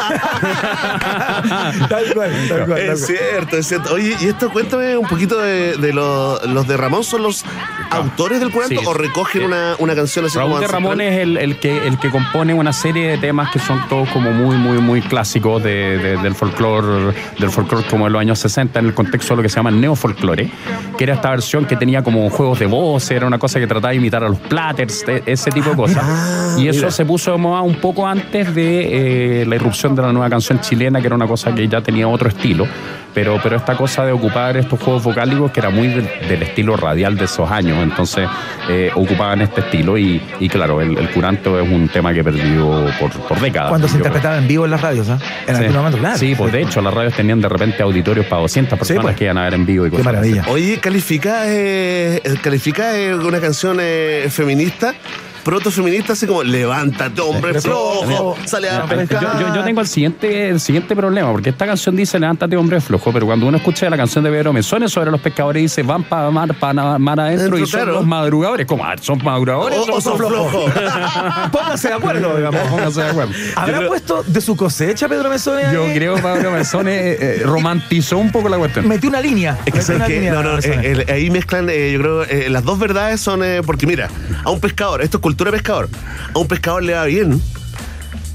tal cual, tal cual. tal Es cual. cierto, es cierto. Oye, y esto cuéntame un poquito de, de lo- los de Ramón, ¿son los autores del cuento Sí. o recogen una, una canción así Raúl como de Ramón es el, el que, el que compone una serie de temas que son todos como muy, muy, muy clásicos de- de- del folclore, del folclore como de los años 60 en el contexto de lo que se llama el neofolclore, que era esta versión que tenía como juegos de voz, era una cosa que trataba de imitar a los platters, de- ese tipo de cosas. y eso mira. se puso de moda un poco antes de eh, la irrupción de la nueva canción chilena, que era una cosa que ya tenía otro estilo. Pero, pero esta cosa de ocupar estos juegos vocálicos que era muy del, del estilo radial de esos años, entonces eh, ocupaban este estilo y, y claro, el, el curanto es un tema que perdió por, por décadas. Cuando se interpretaba en vivo en las radios, ¿ah? En Sí. algún momento, claro. Sí, pues de hecho las radios tenían de repente auditorios para 200 personas pues. que iban a ver en vivo y Qué cosas así. maravilla. Oye, ¿califica, eh, califica eh, una canción eh, feminista? Así como levántate, hombre flojo, sale a Yo, pescar. yo- yo tengo el siguiente, el siguiente problema, porque esta canción dice levántate hombre flojo, pero cuando uno escucha la canción de Pedro Mesones sobre los pescadores dice van para mar, para mar adentro Dentro, y son los madrugadores. ¿Cómo? Ah, ¿Son madrugadores O- o son flojos. Pónganse de acuerdo, digamos. Pónganse de acuerdo. ¿Habrá puesto de su cosecha Pedro Mesones? Yo creo que Pedro Mesones eh, eh, romantizó un poco la cuestión. Metió una línea. Es que, Metió ¿sabes una qué? línea, No, no, eh, ahí mezclan, eh, yo creo, eh, las dos verdades son, eh, porque mira, a un pescador, esto es cultura de pescador, a un pescador le va bien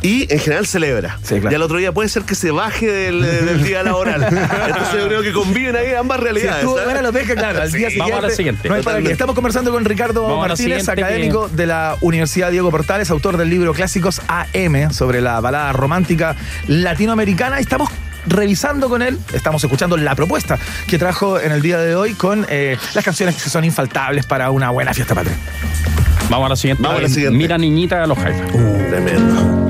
y en general celebra. Sí, claro. Y al otro día puede ser que se baje del, del día laboral. Entonces yo creo que conviven ahí ambas Si realidades. estuvo ¿sabes? buena la pesca, claro, al Sí. día siguiente. Vamos a la siguiente. No hay para qué. Estamos conversando con Ricardo Vamos Martínez, académico de la Universidad Diego Portales, autor del libro Clásicos AM sobre la balada romántica latinoamericana. Estamos revisando con él, estamos escuchando la propuesta que trajo en el día de hoy con eh, las canciones que son infaltables para una buena fiesta patria. Vamos a la siguiente. Vamos a la siguiente. Mira niñita de los Jaivas. Tremendo.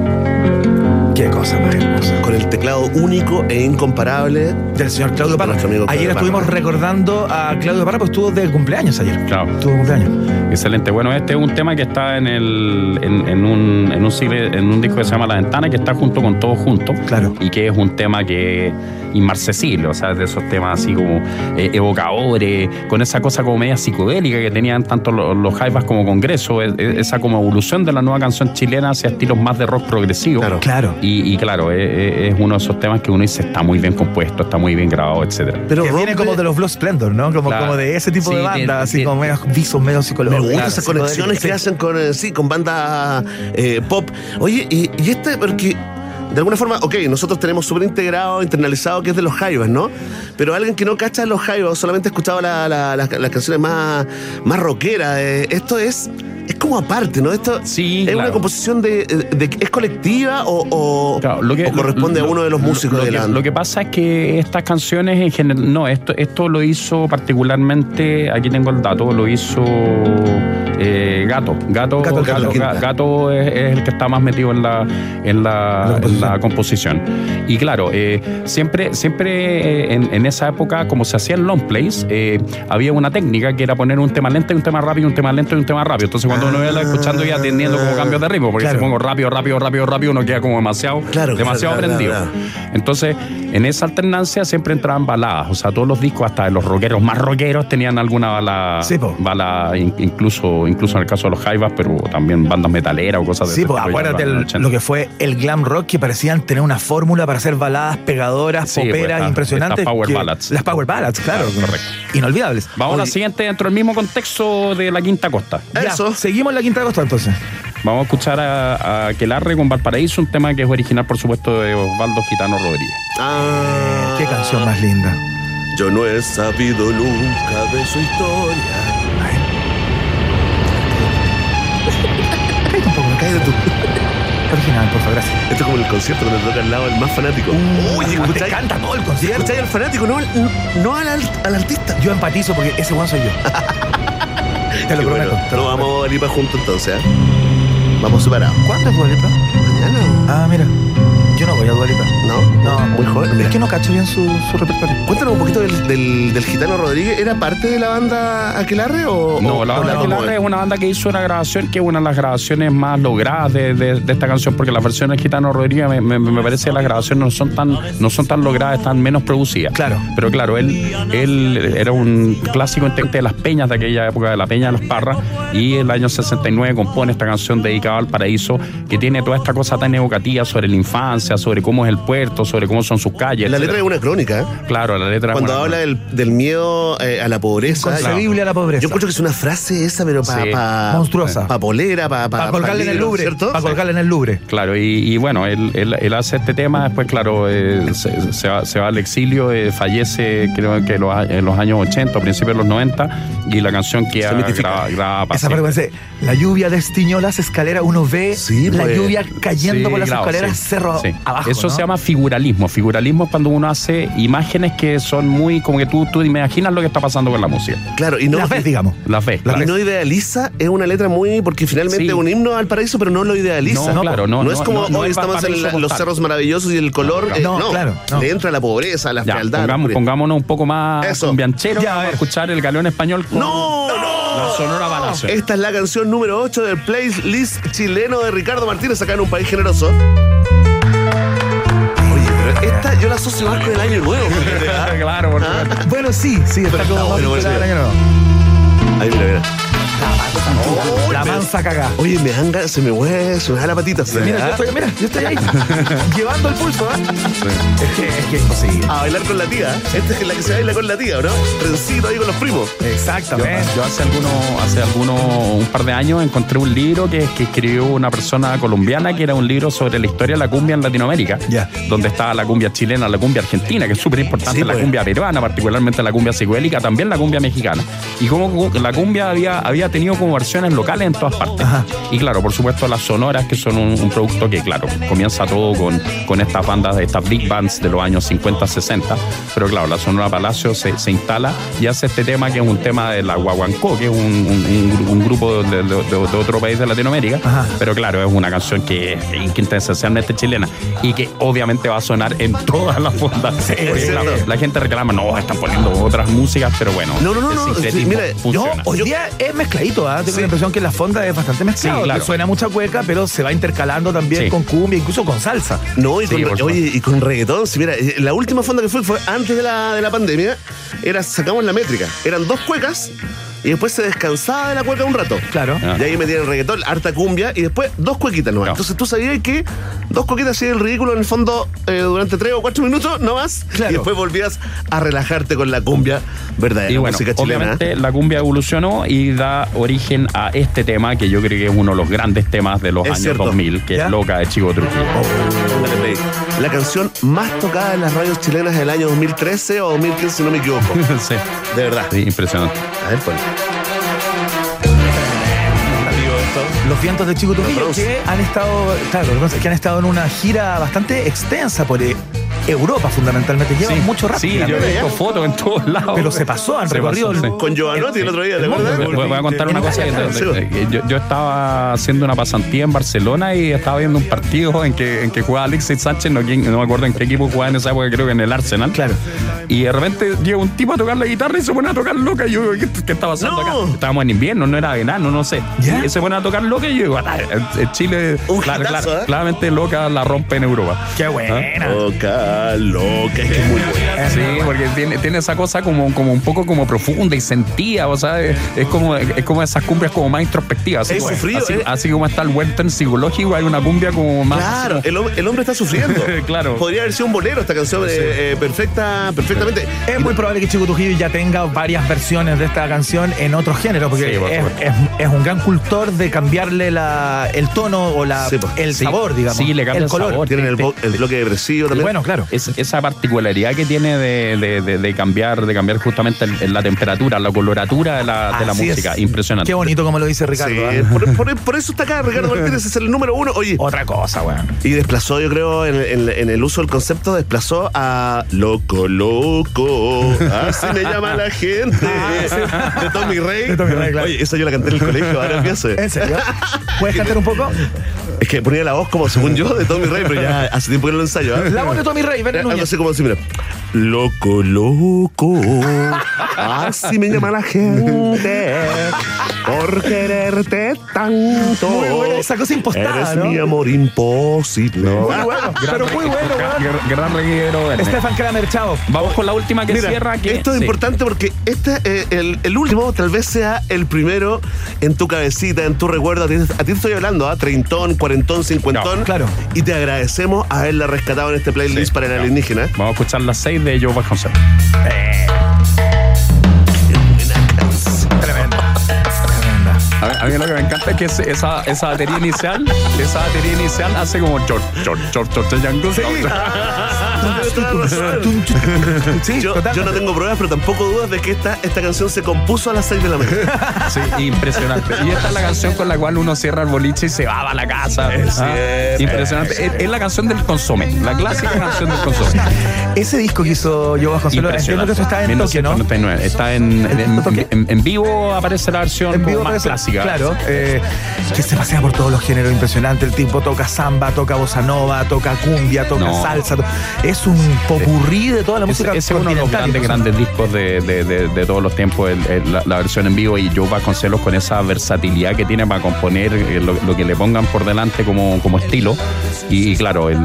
Qué cosa más hermosa. Con el teclado único e incomparable. Del señor Claudio Parra. Nuestro amigo Claudio Ayer estuvimos Parra. recordando a Claudio Parra, pues estuvo de cumpleaños ayer. Claro. Estuvo de cumpleaños. Excelente. Bueno, este es un tema que está en el en, en un en un, en un disco que se llama La Ventana, que está junto con Todos Juntos. Claro. Y que es un tema que inmarcesible, o sea, de esos temas así como eh, evocadores, con esa cosa como media psicodélica que tenían tanto los, los Jaivas como Congreso, es- es- esa como evolución de la nueva canción chilena hacia estilos más de rock progresivo. Claro. Claro. Y, y claro, es, es- uno de esos temas que uno dice está muy bien compuesto, está muy bien grabado, etcétera. Pero que viene como de los Blue Splendor, ¿no? Como, Claro. como de ese tipo Sí, de banda, tiene- así como medio visos, medio Me psicológicos. gustan Claro, esas conexiones que hacen con, eh, sí, con bandas eh, pop. Oye, y, y este, porque de alguna forma, ok, nosotros tenemos súper integrado, internalizado que es de los Jaivas, ¿no? Pero alguien que no cacha los Jaivas, solamente ha escuchado la- la- la- las canciones más, más rockeras, eh, esto es. Es como aparte, ¿no? Esto Sí, es una composición de, de- ¿Es colectiva o, o- Claro, lo que- o corresponde lo- a uno de los lo- músicos lo, de que, lo que pasa es que estas canciones en general, no, esto, esto lo hizo particularmente, aquí tengo el dato, lo hizo eh, Gato. Gato, Gato, Gato, Gato. Ga- Gato es, es el que está más metido en la, en la, en la composición. Y claro, eh, siempre, siempre eh, en, en esa época, como se hacía en long plays, eh, había una técnica que era poner un tema lento y un tema rápido, un tema lento y un tema rápido. Entonces cuando uno iba escuchando iba teniendo como cambios de ritmo, porque Claro. si pongo rápido, rápido, rápido, rápido, uno queda como demasiado, Claro, demasiado claro, prendido. Entonces, en esa alternancia siempre entraban baladas. O sea, todos los discos, hasta los rockeros más rockeros, tenían alguna bala, Sí, po. bala in- incluso, incluso en el caso de los Jaivas, pero también bandas metaleras o cosas de Sí, pues acuérdate en los el- 80. lo que fue el glam rock que parecían tener una fórmula para hacer baladas pegadoras, Sí, pues, poperas estas- impresionantes. estas power que- ballads. Las power ballads, claro. Claro, correcto. Inolvidables. Vamos a la siguiente dentro del mismo contexto de la Quinta Costa. ya, Eso. Seguimos en la quinta agosto entonces. Vamos a escuchar a, a Aquelarre con Valparaíso, un tema que es original, por supuesto, de Osvaldo Gitano Rodríguez. Ah, Qué canción más linda. Yo no he sabido nunca de su historia. Cállate tú. Original, por favor, gracias. Esto es como el concierto cuando toca al lado el más fanático. Uy, Te escucháis canta todo el concierto. escucháis al fanático, no, al- no al, al artista. Yo empatizo porque ese one soy yo. Te lo prometo. bueno. No vamos a para juntos entonces, ¿eh? Vamos separados. ¿Cuándo es Dualipa? Mañana. Ah, mira. Yo no voy a Dualipa. No, No, muy joven. Es que no cacho bien su, su repertorio. Cuéntanos un poquito del, del, del Gitano Rodríguez. ¿Era parte de la banda Aquelarre o.? No, o- la banda Aquelarre es una banda que hizo una grabación que es una de las grabaciones más logradas de, de- de esta canción, porque las versiones de Gitano Rodríguez me, me- me parece que las grabaciones no son tan, no son tan logradas, están menos producidas. Claro. Pero claro, él, él era un clásico integrante de las peñas de aquella época, de la Peña de los Parras, y el año 69 compone esta canción dedicada al paraíso, que tiene toda esta cosa tan evocativa sobre la infancia, sobre cómo es el puerto, sobre cómo son sus calles. La etcétera. letra es una crónica. ¿eh? Claro, la letra Cuando habla del, del miedo eh, a la pobreza. Inconcebible a la pobreza. Yo encuentro que es una frase esa, pero para. Sí. Monstruosa. Para polera, para. Para colgarle en el Louvre. ¿Cierto? Para colgarle en el Louvre. Claro, y, y bueno, él, él- él hace este tema, después, claro, eh, se, se va, se va al exilio, eh, fallece creo que los a- en los años 80, o principios de los 90, y la canción mitifica. grabada grabada para Esa dice, la lluvia destiñó las escaleras, uno ve Sí, la pues. lluvia cayendo Sí, por las claro, escaleras, sí. cerro Sí. Abajo, Eso ¿no? se llama figuralismo. Figuralismo es cuando uno hace imágenes que son muy como que tú, tú imaginas lo que está pasando con la música. Claro, y no, Las ves, digamos. Y claro. no idealiza, es una letra muy. Porque finalmente Sí. es un himno al paraíso, pero no lo idealiza. No, claro, no, No, no, es como no, no hoy es estamos en la- los cerros maravillosos y el color. eh, No, claro, no. Le entra la pobreza, la Ya, fealdad. pongamos- la- pongámonos un poco más Eso. cumbianchero Ya, a escuchar el galeón español con ¡No! ¡No! la Sonora. Esta es la canción número 8 del playlist chileno de Ricardo Martínez acá en un país generoso. Pero esta yo la asocio más con el año nuevo. ¿ah? claro, porque- Bueno, sí, sí, está como está más bueno, bueno, año nuevo. Ahí mira, mira. La mansa cagá. Oye, me dan ganas- se me mueve, se me da la patita. se me Mira, yo da. estoy, mira, yo estoy ahí. llevando el pulso, ¿eh? Es que es que es imposible. A bailar con la tía. Esta es la que se baila con la tía, ¿no? Trencito ahí con los primos. Yo, Exactamente. yo hace algunos, hace algunos, un par de años encontré un libro que, que escribió una persona colombiana que era un libro sobre la historia de la cumbia en Latinoamérica, Ya. donde estaba la cumbia chilena, la cumbia argentina, que es súper importante, Sí, la pues. cumbia peruana, particularmente la cumbia psicodélica, también la cumbia mexicana. Y como la cumbia había, había tenido como versiones locales en todas partes. Y claro, por supuesto las sonoras, que son un, un producto que, claro, comienza todo con, con estas bandas, estas big bands de los años 50, 60, pero claro, la Sonora Palacio se, se instala y hace este tema que es un tema de la Guaguancó, que es un, un- un- grupo de, de- de- de otro país de Latinoamérica, Ajá. pero claro, es una canción que es quintesencialmente chilena y que obviamente va a sonar en todas las fondas. Porque, es claro, la gente reclama, no, están poniendo otras músicas, pero bueno, No, no, no, no, mira, yo hoy día es mezcladito, ¿ah? tengo Sí. la impresión que la fonda es bastante mezclado. Sí, claro. Suena mucha cueca, pero se va intercalando también Sí. con cumbia, incluso con salsa. No, y Sí, con, oye, y con reggaetón. Sí, mira, eh, la última fonda que fue fue antes de la, de la pandemia. Era, sacamos la métrica. Eran dos cuecas y después se descansaba de la cueca un rato. Claro. Y ahí metían el reggaetón, harta cumbia y después dos cuequitas nomás. Claro. Entonces tú sabías que dos cuequitas hacían el ridículo en el fondo eh, durante tres o cuatro minutos, no más. Claro. Y después volvías a relajarte con la cumbia verdadera, Y bueno, música chilena. obviamente la cumbia evolucionó y da origen a este tema que yo creo que es uno de los grandes temas de los Es años cierto. 2000, que ¿Ya? es Loca de Chico Trujillo. Play. La canción más tocada en las radios chilenas del año 2013 o 2015, si no me equivoco. sí, De verdad. sí, impresionante. A ver, ponle. Los vientos de Chico Trujillo Bronce. que han estado, claro, que han estado en una gira bastante extensa por eh, Europa fundamentalmente. Llevan Sí, mucho rato. Sí, yo he visto fotos en todos lados. Pero se pasó, han recorrido pasó, el- sí. Con Giovanotti el otro día, ¿te el acuerdas? mundo. Voy voy a contar una cosa. que yo, yo estaba haciendo una pasantía en Barcelona y estaba viendo un partido en que, en que jugaba Alexis Sánchez, no, me acuerdo en qué equipo jugaba en esa época, creo que en el Arsenal. Claro. Y de repente llega un tipo a tocar la guitarra y se pone a tocar loca. Y yo, ¿qué, qué está pasando No. acá? Estábamos en invierno, no era verano, no sé. ¿Ya? Y se pone a tocar loca y yo digo, "Ah, en Chile, Un claro, hitazo, claro, ¿eh? claramente loca la rompe en Europa. Qué buena. Loca, loca, es que es muy buena. Sí, porque tiene, tiene esa cosa como, como un poco como profunda y sentida, o sea, es, es como, es como esas cumbias como más introspectivas. Así, Es como- sufrido, así, eh. así como está el western psicológico, hay una cumbia como más... Claro, el, el hombre está sufriendo. Claro. Podría haber sido un bolero esta canción eh, eh, perfecta, perfectamente. Es muy probable que Chico Trujillo ya tenga varias versiones de esta canción en otros géneros, porque Sí, por es, es- es un gran cultor de cambiarle la, el tono o la, Sí, pues. el Sí, sabor, digamos. sí, le cambia el color. sabor. Tienen el, bo- el bloque depresivo Y también. bueno, claro. Es, esa particularidad que tiene de, de- de- de cambiar de cambiar justamente el- la temperatura, la coloratura de la, de la Así música. es. Impresionante. Qué bonito como lo dice Ricardo. Sí, ¿eh? por, por- por eso está acá Ricardo Martínez, es el número uno. Oye, Otra cosa, weón. y desplazó, yo creo, en, en- en el uso del concepto, desplazó a Loco Loco. Así me llama la gente. De Tommy Rey. De Tommy Rey, claro. Oye, esa yo la canté en el colegio, ahora pienso. ¿En serio? ¿Puedes cantar un poco? Es que ponía la voz como según yo de Tommy Rey, pero ya hace tiempo que no lo ensayo. ¿eh? La voz de Tommy Rey, Algo Núñez. así como así, mira. Loco, loco. Así me llama la gente. Por quererte tanto. Muy buena esa cosa impostada, Eres ¿no? mi amor imposible. Muy bueno, pero muy bueno, weón. Gran, gran reguero. Verne. Stefan Kramer, chao. Vamos con la última que Mira, cierra. Que, esto es sí. importante porque este, eh, el, el último tal vez sea el primero en tu cabecita, en tu recuerdo. A ti, a ti te estoy hablando, ¿ah? Treintón, cuarentón, cincuentón. No, claro. Y te agradecemos haberla rescatado en este playlist Sí, para el alienígena. Vamos a escuchar las seis de Joe Vasconcelos. A mí, a mí lo que me encanta es que esa, esa batería inicial, esa batería inicial hace como George, George, George, George, George, George. tienes toda la razón. Sí, Yo, no tengo pruebas, pero tampoco dudas de que esta, esta canción se compuso a las 6 de la mañana. Sí, impresionante. Y esta es la canción con la cual uno cierra el boliche y se va a la casa. Es Ah, impresionante. Es, es la canción del consome, la clásica canción del consome. Ese disco que hizo Yo Consuelo, entiendo que eso está en Tokio, ¿no? 1999. Está en, en, Tokio? en- en vivo, aparece la versión En vivo más clásica. Claro, eh, que se pasea por todos los géneros, impresionante. El tipo toca samba, toca bossa nova, toca cumbia, toca No. salsa. to- Es un popurrí de toda la música Ese, es uno de los grandes, grandes discos de, de- de- de todos los tiempos, el- el- la, la versión en vivo y Joe Vasconcelos con esa versatilidad que tiene para componer eh, lo, lo que le pongan por delante como, como estilo. Y, y claro, el,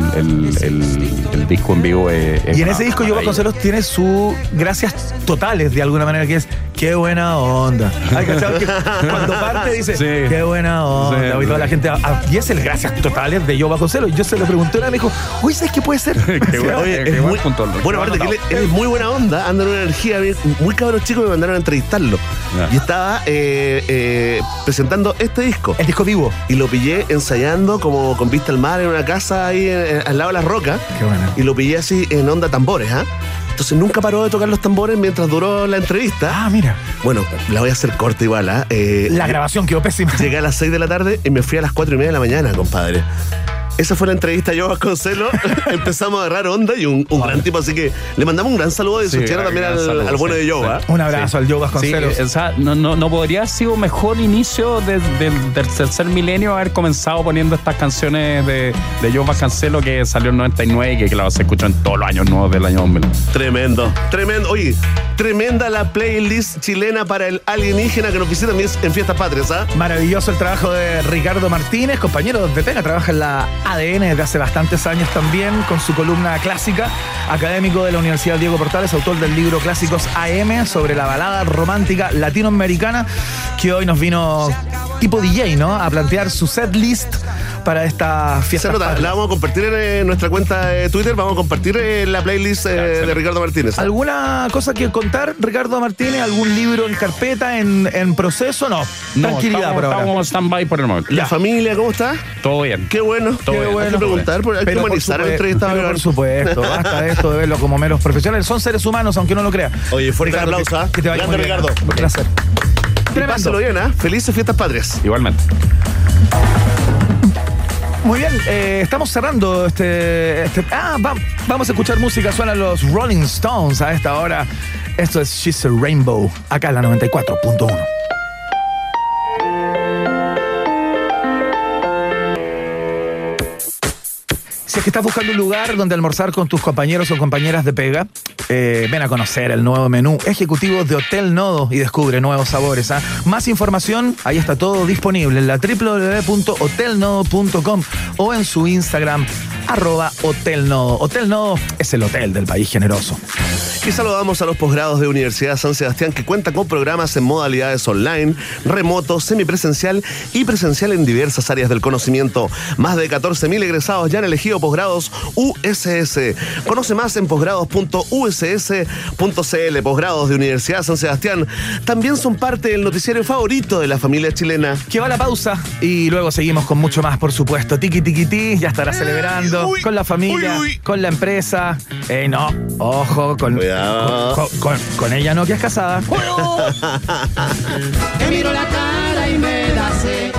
el- disco en vivo es. es Y en ese disco maravilla. Vasconcelos tiene sus gracias totales de alguna manera, que es qué buena onda. Ay, cuando parte dice Sí. qué buena onda. Sí, y toda la gente. ah, y es el gracias totales de Yo Vasconcelos. Yo se lo pregunté una vez, me dijo, oye, ¿sabes qué puede ser? Qué bueno. Oye, Es muy, punto, bueno, aparte que él, él es muy buena onda, anda en una energía muy cabrón chico me mandaron a entrevistarlo. Y estaba eh, eh, presentando este disco. El disco vivo. Y lo pillé ensayando como con vista al mar en una casa ahí en- en- al lado de las rocas. Qué buena. Y lo pillé así en onda tambores, ¿ah? Entonces nunca paró de tocar los tambores mientras duró la entrevista. Ah, mira. Bueno, la voy a hacer corta igual, ¿ah? Eh, La grabación quedó pésima. Llegué a las 6 de la tarde y me fui a las 4 y media de la mañana, compadre. Esa fue la entrevista a Yo Vasconcelos. Empezamos a agarrar onda y un, un gran tipo, así que le mandamos un gran saludo de Sí, su también al, saludo, al bueno sí, de Yo, sí. ¿ah? Un abrazo al Joe Vasconcelos. Sí, o sea, no, no, no podría haber sido mejor inicio de- de- del tercer milenio haber comenzado poniendo estas canciones de, de Joe Vasconcelos que salió en 99 y que claro, se escuchó en todos los años nuevos del año 2000. Tremendo, tremendo. Oye, tremenda la playlist chilena para el alienígena que nos visita en Fiestas Patrias, ¿ah? Maravilloso el trabajo de Ricardo Martínez, compañero de Pega, trabaja en la ADN desde hace bastantes años también, con su columna clásica, académico de la Universidad Diego Portales, autor del libro Clásicos AM sobre la balada romántica latinoamericana, que hoy nos vino tipo DJ, ¿no? A plantear su set list para esta Se fiesta. nota, la vamos a compartir en eh, nuestra cuenta de Twitter, vamos a compartir eh, la playlist eh, de Ricardo Martínez. ¿Alguna cosa que contar, Ricardo Martínez? ¿Algún libro en carpeta, en, en proceso? No, No, tranquilidad estamos, por ahora. estamos stand-by por el momento. ¿La familia cómo está? Todo bien. Qué bueno. Todo Qué bien. bueno. Hay que preguntar, hay que Pero por humanizar al supuesto, entrevistado. pero por supuesto, basta de esto de verlo como meros profesionales. Son seres humanos, aunque no lo crea. Oye, fuerte el aplauso, que, ¿ah? que te vaya Grande. Ricardo. Un placer. Bien, ¿ah? Felices Fiestas Patrias. Igualmente. Muy bien, eh, estamos cerrando este. este- ah, va- vamos a escuchar música. Suenan los Rolling Stones a esta hora. Esto es She's a Rainbow, acá en la 94.1. Si es que estás buscando un lugar donde almorzar con tus compañeros o compañeras de pega, eh, ven a conocer el nuevo menú ejecutivo de Hotel Nodo y descubre nuevos sabores. ¿ah? Más información, ahí está todo disponible en la www.hotelnodo.com o en su Instagram, arroba Hotel Nodo. Hotel Nodo es el hotel del país generoso. Y saludamos a los posgrados de Universidad San Sebastián que cuenta con programas en modalidades online, remoto, semipresencial y presencial en diversas áreas del conocimiento. Más de 14.000 egresados ya han elegido posgrados USS. Conoce más en posgrados.uss.cl. Posgrados de Universidad San Sebastián también son parte del noticiario favorito de la familia chilena. Que va la pausa y luego seguimos con mucho más, por supuesto. Tiki tiki ti, ya estará celebrando uy, con la familia, uy, uy. con la empresa. Eh, no, ojo, con, Cuidado. con, con- con ella no, que es casada. Te miro la cara y me.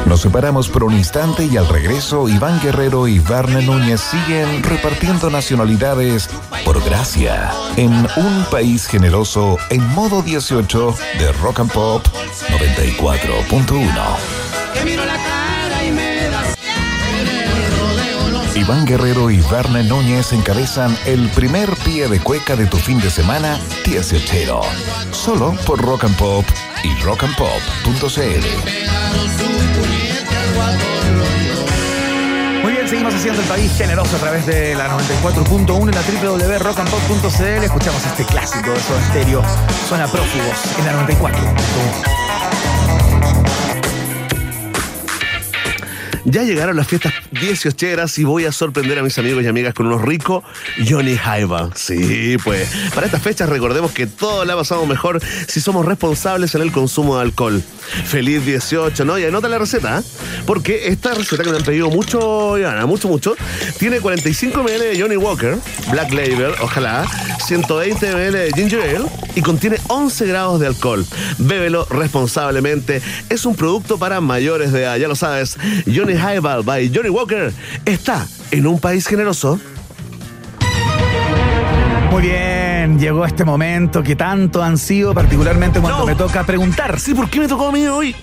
Nos separamos por un instante y al regreso Iván Guerrero y Varne Núñez siguen repartiendo nacionalidades por gracia en un país generoso en modo 18 de Rock and Pop 94.1. Te miro la cara y me da sed. En el rodeo los Iván Guerrero y Varne Núñez encabezan el primer pie de cueca de tu fin de semana 18. Solo por Rock and Pop y rockandpop.cl. Muy bien, seguimos haciendo el país generoso a través de la 94.1 en la www.rockandpop.cl. Escuchamos este clásico de Soda Stereo. Suena prófugos en la 94. Ya llegaron las fiestas 18 y voy a sorprender a mis amigos y amigas con unos ricos Johnny Highball. Sí, pues para estas fechas recordemos que todo la pasamos mejor si somos responsables en el consumo de alcohol. Feliz 18, ¿no? Y anota la receta, ¿eh? porque esta receta que me han pedido mucho, Ivana, mucho, mucho, tiene 45 ml de Johnny Walker, Black Label, ojalá, 120 ml de Ginger Ale y contiene 11 grados de alcohol. Bébelo responsablemente. Es un producto para mayores de edad, ya lo sabes. Johnny Highball by Johnny Walker está en un país generoso. Muy bien, llegó este momento que tanto han sido, particularmente cuando No. me toca preguntar. Sí, ¿por qué me tocó a mí hoy?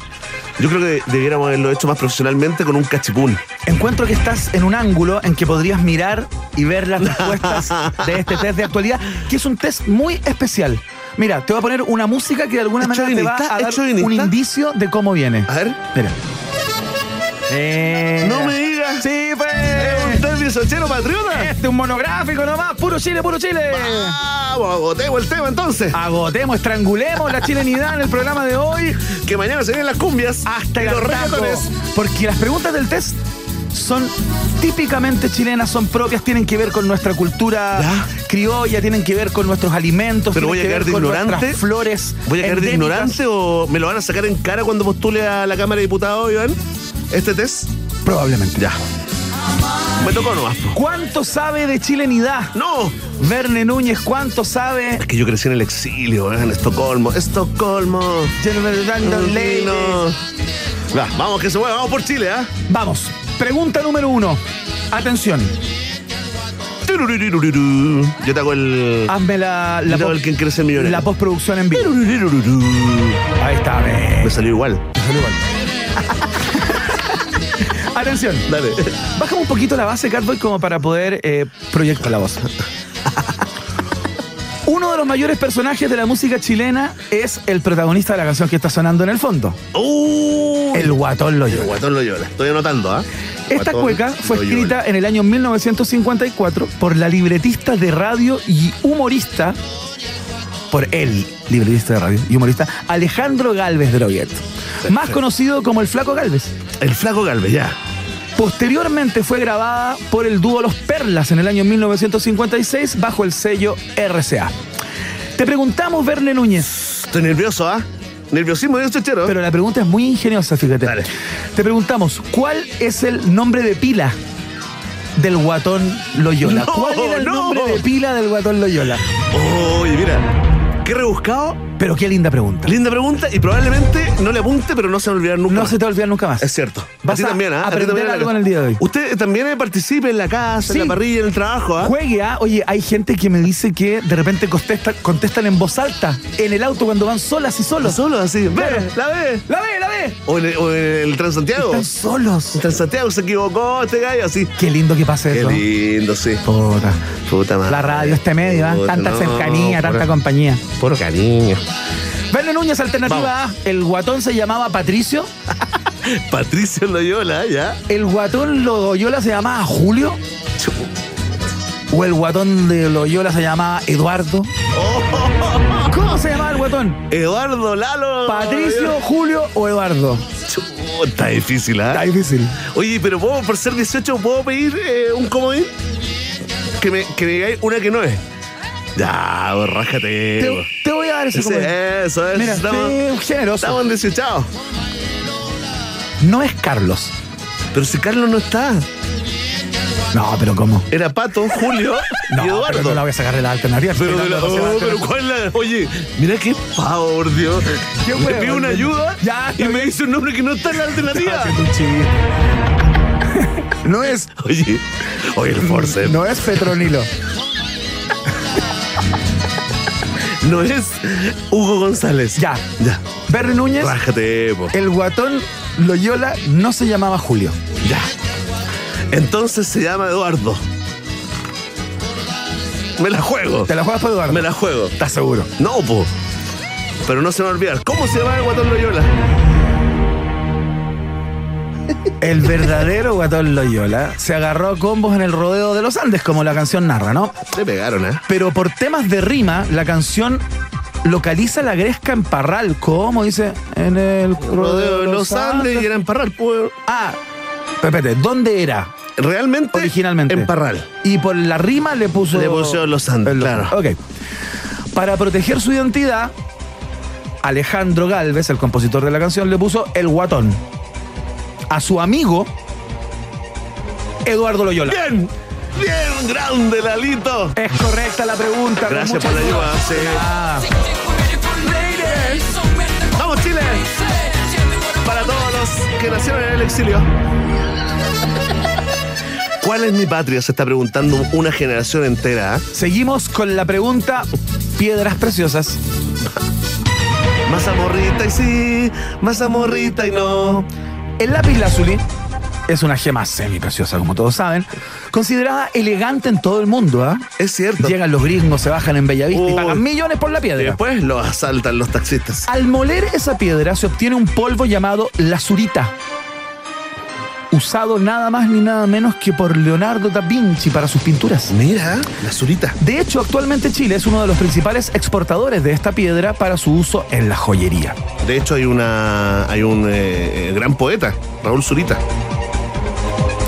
Yo creo que debiéramos haberlo hecho más profesionalmente con un cachipún. Encuentro que estás en un ángulo en que podrías mirar y ver las respuestas de este test de actualidad, que es un test muy especial. Mira, te voy a poner una música que de alguna ¿Es manera te va a ¿Es dar un indicio de cómo viene. A ver. Mira. Eh, No me digas. Sí, pues. ¿Usted es patriota? Este es un monográfico nomás, puro Chile, puro Chile. Vamos, agotemos el tema entonces. Agotemos, estrangulemos la chilenidad en el programa de hoy Que mañana se vienen las cumbias. hasta y el los reggaetones. Porque las preguntas del test son típicamente chilenas, son propias, tienen que ver con nuestra cultura Ya. criolla, tienen que ver con nuestros alimentos, Pero voy a que quedar de con ignorante. nuestras flores. ¿Voy a quedar de ignorante o me lo van a sacar en cara cuando postule a la Cámara de Diputados, Iván? ¿Este test? Probablemente. Ya. Me tocó nomás. ¿Cuánto sabe de chilenidad? ¡No! Verne Núñez, ¿cuánto sabe? Es que yo crecí en el exilio, ¿eh? en Estocolmo. Estocolmo. Leyes. Va, vamos que se mueva, vamos por Chile, ¿ah? Vamos, pregunta número uno. Atención. Yo te hago el. hazme la, yo la, te hago pos- el quien quiere ser millonario. la postproducción en vivo. Ahí está, ve. Me salió igual. Atención, Dale. bájame un poquito la base, Catboy, como para poder eh, proyectar la voz. Los mayores personajes de la música chilena es el protagonista de la canción que está sonando en el fondo, ¡Uh! el Guatón El Loyola. guatón Loyola. Estoy anotando, ¿ah? Esta cueca fue Loyola. escrita en el año 1954 por la libretista de radio y humorista, por el libretista de radio y humorista, Alejandro Galvez Droguet, más conocido como el Flaco Galvez. El flaco Galvez, ya. Posteriormente fue grabada por el dúo Los Perlas en el año 1956 bajo el sello RCA. Te preguntamos, Verne Núñez, Estoy nervioso, ¿ah? Nerviosismo de chero. pero la pregunta es muy ingeniosa, fíjate. Dale. Te preguntamos, ¿cuál es el nombre de pila del guatón Loyola? No, ¿Cuál era el no. nombre de pila del guatón Loyola? Oye, mira. Qué rebuscado. Pero qué linda pregunta. Linda pregunta y probablemente no le apunte, pero no se va a olvidar nunca. No más. se te va a olvidar nunca más. Es cierto. Vas ti a también, ¿ah? ti aprender también algo en el día de hoy. Usted también eh, participe en la casa, Sí. en la parrilla, en el trabajo, ¿ah? Juegue, ¿ah? Oye, hay gente que me dice que de repente contesta- contestan en voz alta en el auto cuando van solas y solos. Solo así. Ve, Claro. la ve. ¡La ve, la ve! O en, el- o en el Transantiago. Están solos. En Transantiago se equivocó este gallo, así. Qué lindo que pase Qué eso. lindo, sí. Puta. Puta madre. La radio, este medio, ¿ah? Tanta no, cercanía, tanta compañía. Puro cariño. Verne Núñez, alternativa A. El guatón se llamaba Patricio. Patricio Loyola, ya. El guatón Loyola se llamaba Julio. O el guatón de Loyola se llamaba Eduardo. ¿Cómo se llamaba el guatón? Eduardo Lalo. ¿Patricio, Julio o Eduardo? Chu, Está difícil, ¿ah? Está difícil. Oye, pero ¿puedo, por ser 18, ¿puedo pedir eh, un comodín? Que me, que me digáis una que no es. Ya, vos, rájate. Te, vos. te voy a dar ese Ese- eso es. Mira, estamos, generoso. estamos 18. No es Carlos. Pero si Carlos no está. No, pero ¿cómo? Era Pato, Julio No, y Eduardo. pero no la voy a sacar de la alternativa. Pero, Estoy de la- oh, pero. ¿cuál es la.? Oye, mira qué pavo, por Dios. Huevo, pido una ayuda Ya, y me dice un nombre que no está en la alternativa. No es, Oye, oye, el Force. No es Petronilo. Es Hugo González. Ya. Ya. Berry Núñez, Rájate, po. el guatón Loyola no se llamaba Julio. Ya. Entonces se llama Eduardo. Me la juego. ¿Te la juegas para Eduardo? Me la juego. ¿Estás seguro? No, po. Pero no se me va a olvidar. ¿Cómo se llama el guatón Loyola? El verdadero guatón Loyola se agarró a combos en el rodeo de los Andes, como la canción narra, ¿no? Le pegaron, ¿eh? Pero por temas de rima, la canción localiza la gresca en Parral. ¿Cómo dice? En el Rodeo de los Andes y era en Parral, pues. Ah, Repete, ¿dónde era? Realmente. Originalmente. En Parral. Y por la rima le puso. Le puso Los Andes, claro. Ok. Para proteger su identidad, Alejandro Galvez, el compositor de la canción, le puso el guatón. A su amigo, Eduardo Loyola. Bien. Bien, grande, Lalito. Es correcta la pregunta. Gracias por la ayuda. sí. Ah, Vamos, Chile. Para todos los que nacieron en el exilio. ¿Cuál es mi patria? Se está preguntando una generación entera. ¿ah? seguimos con la pregunta Piedras Preciosas. Más amorrita y sí, más amorrita y no. El lápiz lazuli es una gema semi preciosa, como todos saben, considerada elegante en todo el mundo. ¿ah? Es cierto. Llegan los gringos, se bajan en Bellavista y Uy. pagan millones por la Y piedra. después lo asaltan los taxistas. Al moler esa piedra se obtiene un polvo llamado lazurita, usado nada más ni nada menos que por Leonardo da Vinci para sus pinturas. Mira, la surita. De hecho, actualmente Chile es uno de los principales exportadores de esta piedra para su uso en la joyería. De hecho, hay una hay un eh, eh, gran poeta, Raúl Zurita.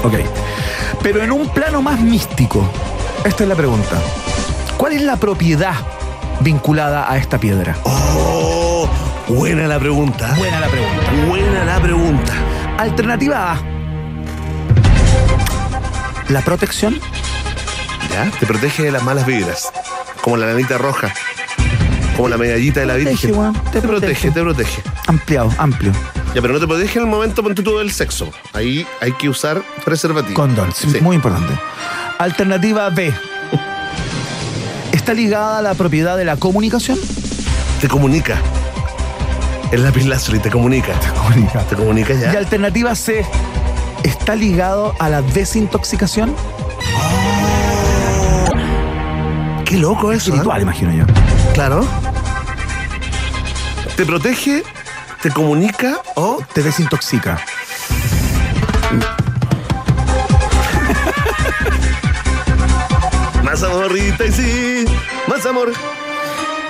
Ok. Pero en un plano más místico, esta es la pregunta. ¿Cuál es la propiedad vinculada a esta piedra? Oh, buena la pregunta. Buena la pregunta. Buena la pregunta. Alternativa A. La protección. ¿Ya? Te protege de las malas vibras. Como la lanita roja. Como la medallita de la Protege, Virgen. te te protege, protege. te protege. Ampliado, amplio. Ya, pero no te protege en el momento ponte tú del sexo. Ahí hay que usar preservativo. Condón, sí, muy importante. Alternativa B. ¿Está ligada a la propiedad de la comunicación? Te comunica. El lápiz lazuli te comunica. Te Comunica. Te comunica Y ya. alternativa C. ¿Está ligado a la desintoxicación? Qué loco eso. ¿eh? Espiritual, imagino yo. Claro. Te protege, te comunica o Te desintoxica. Más amorrita y sí, más amor.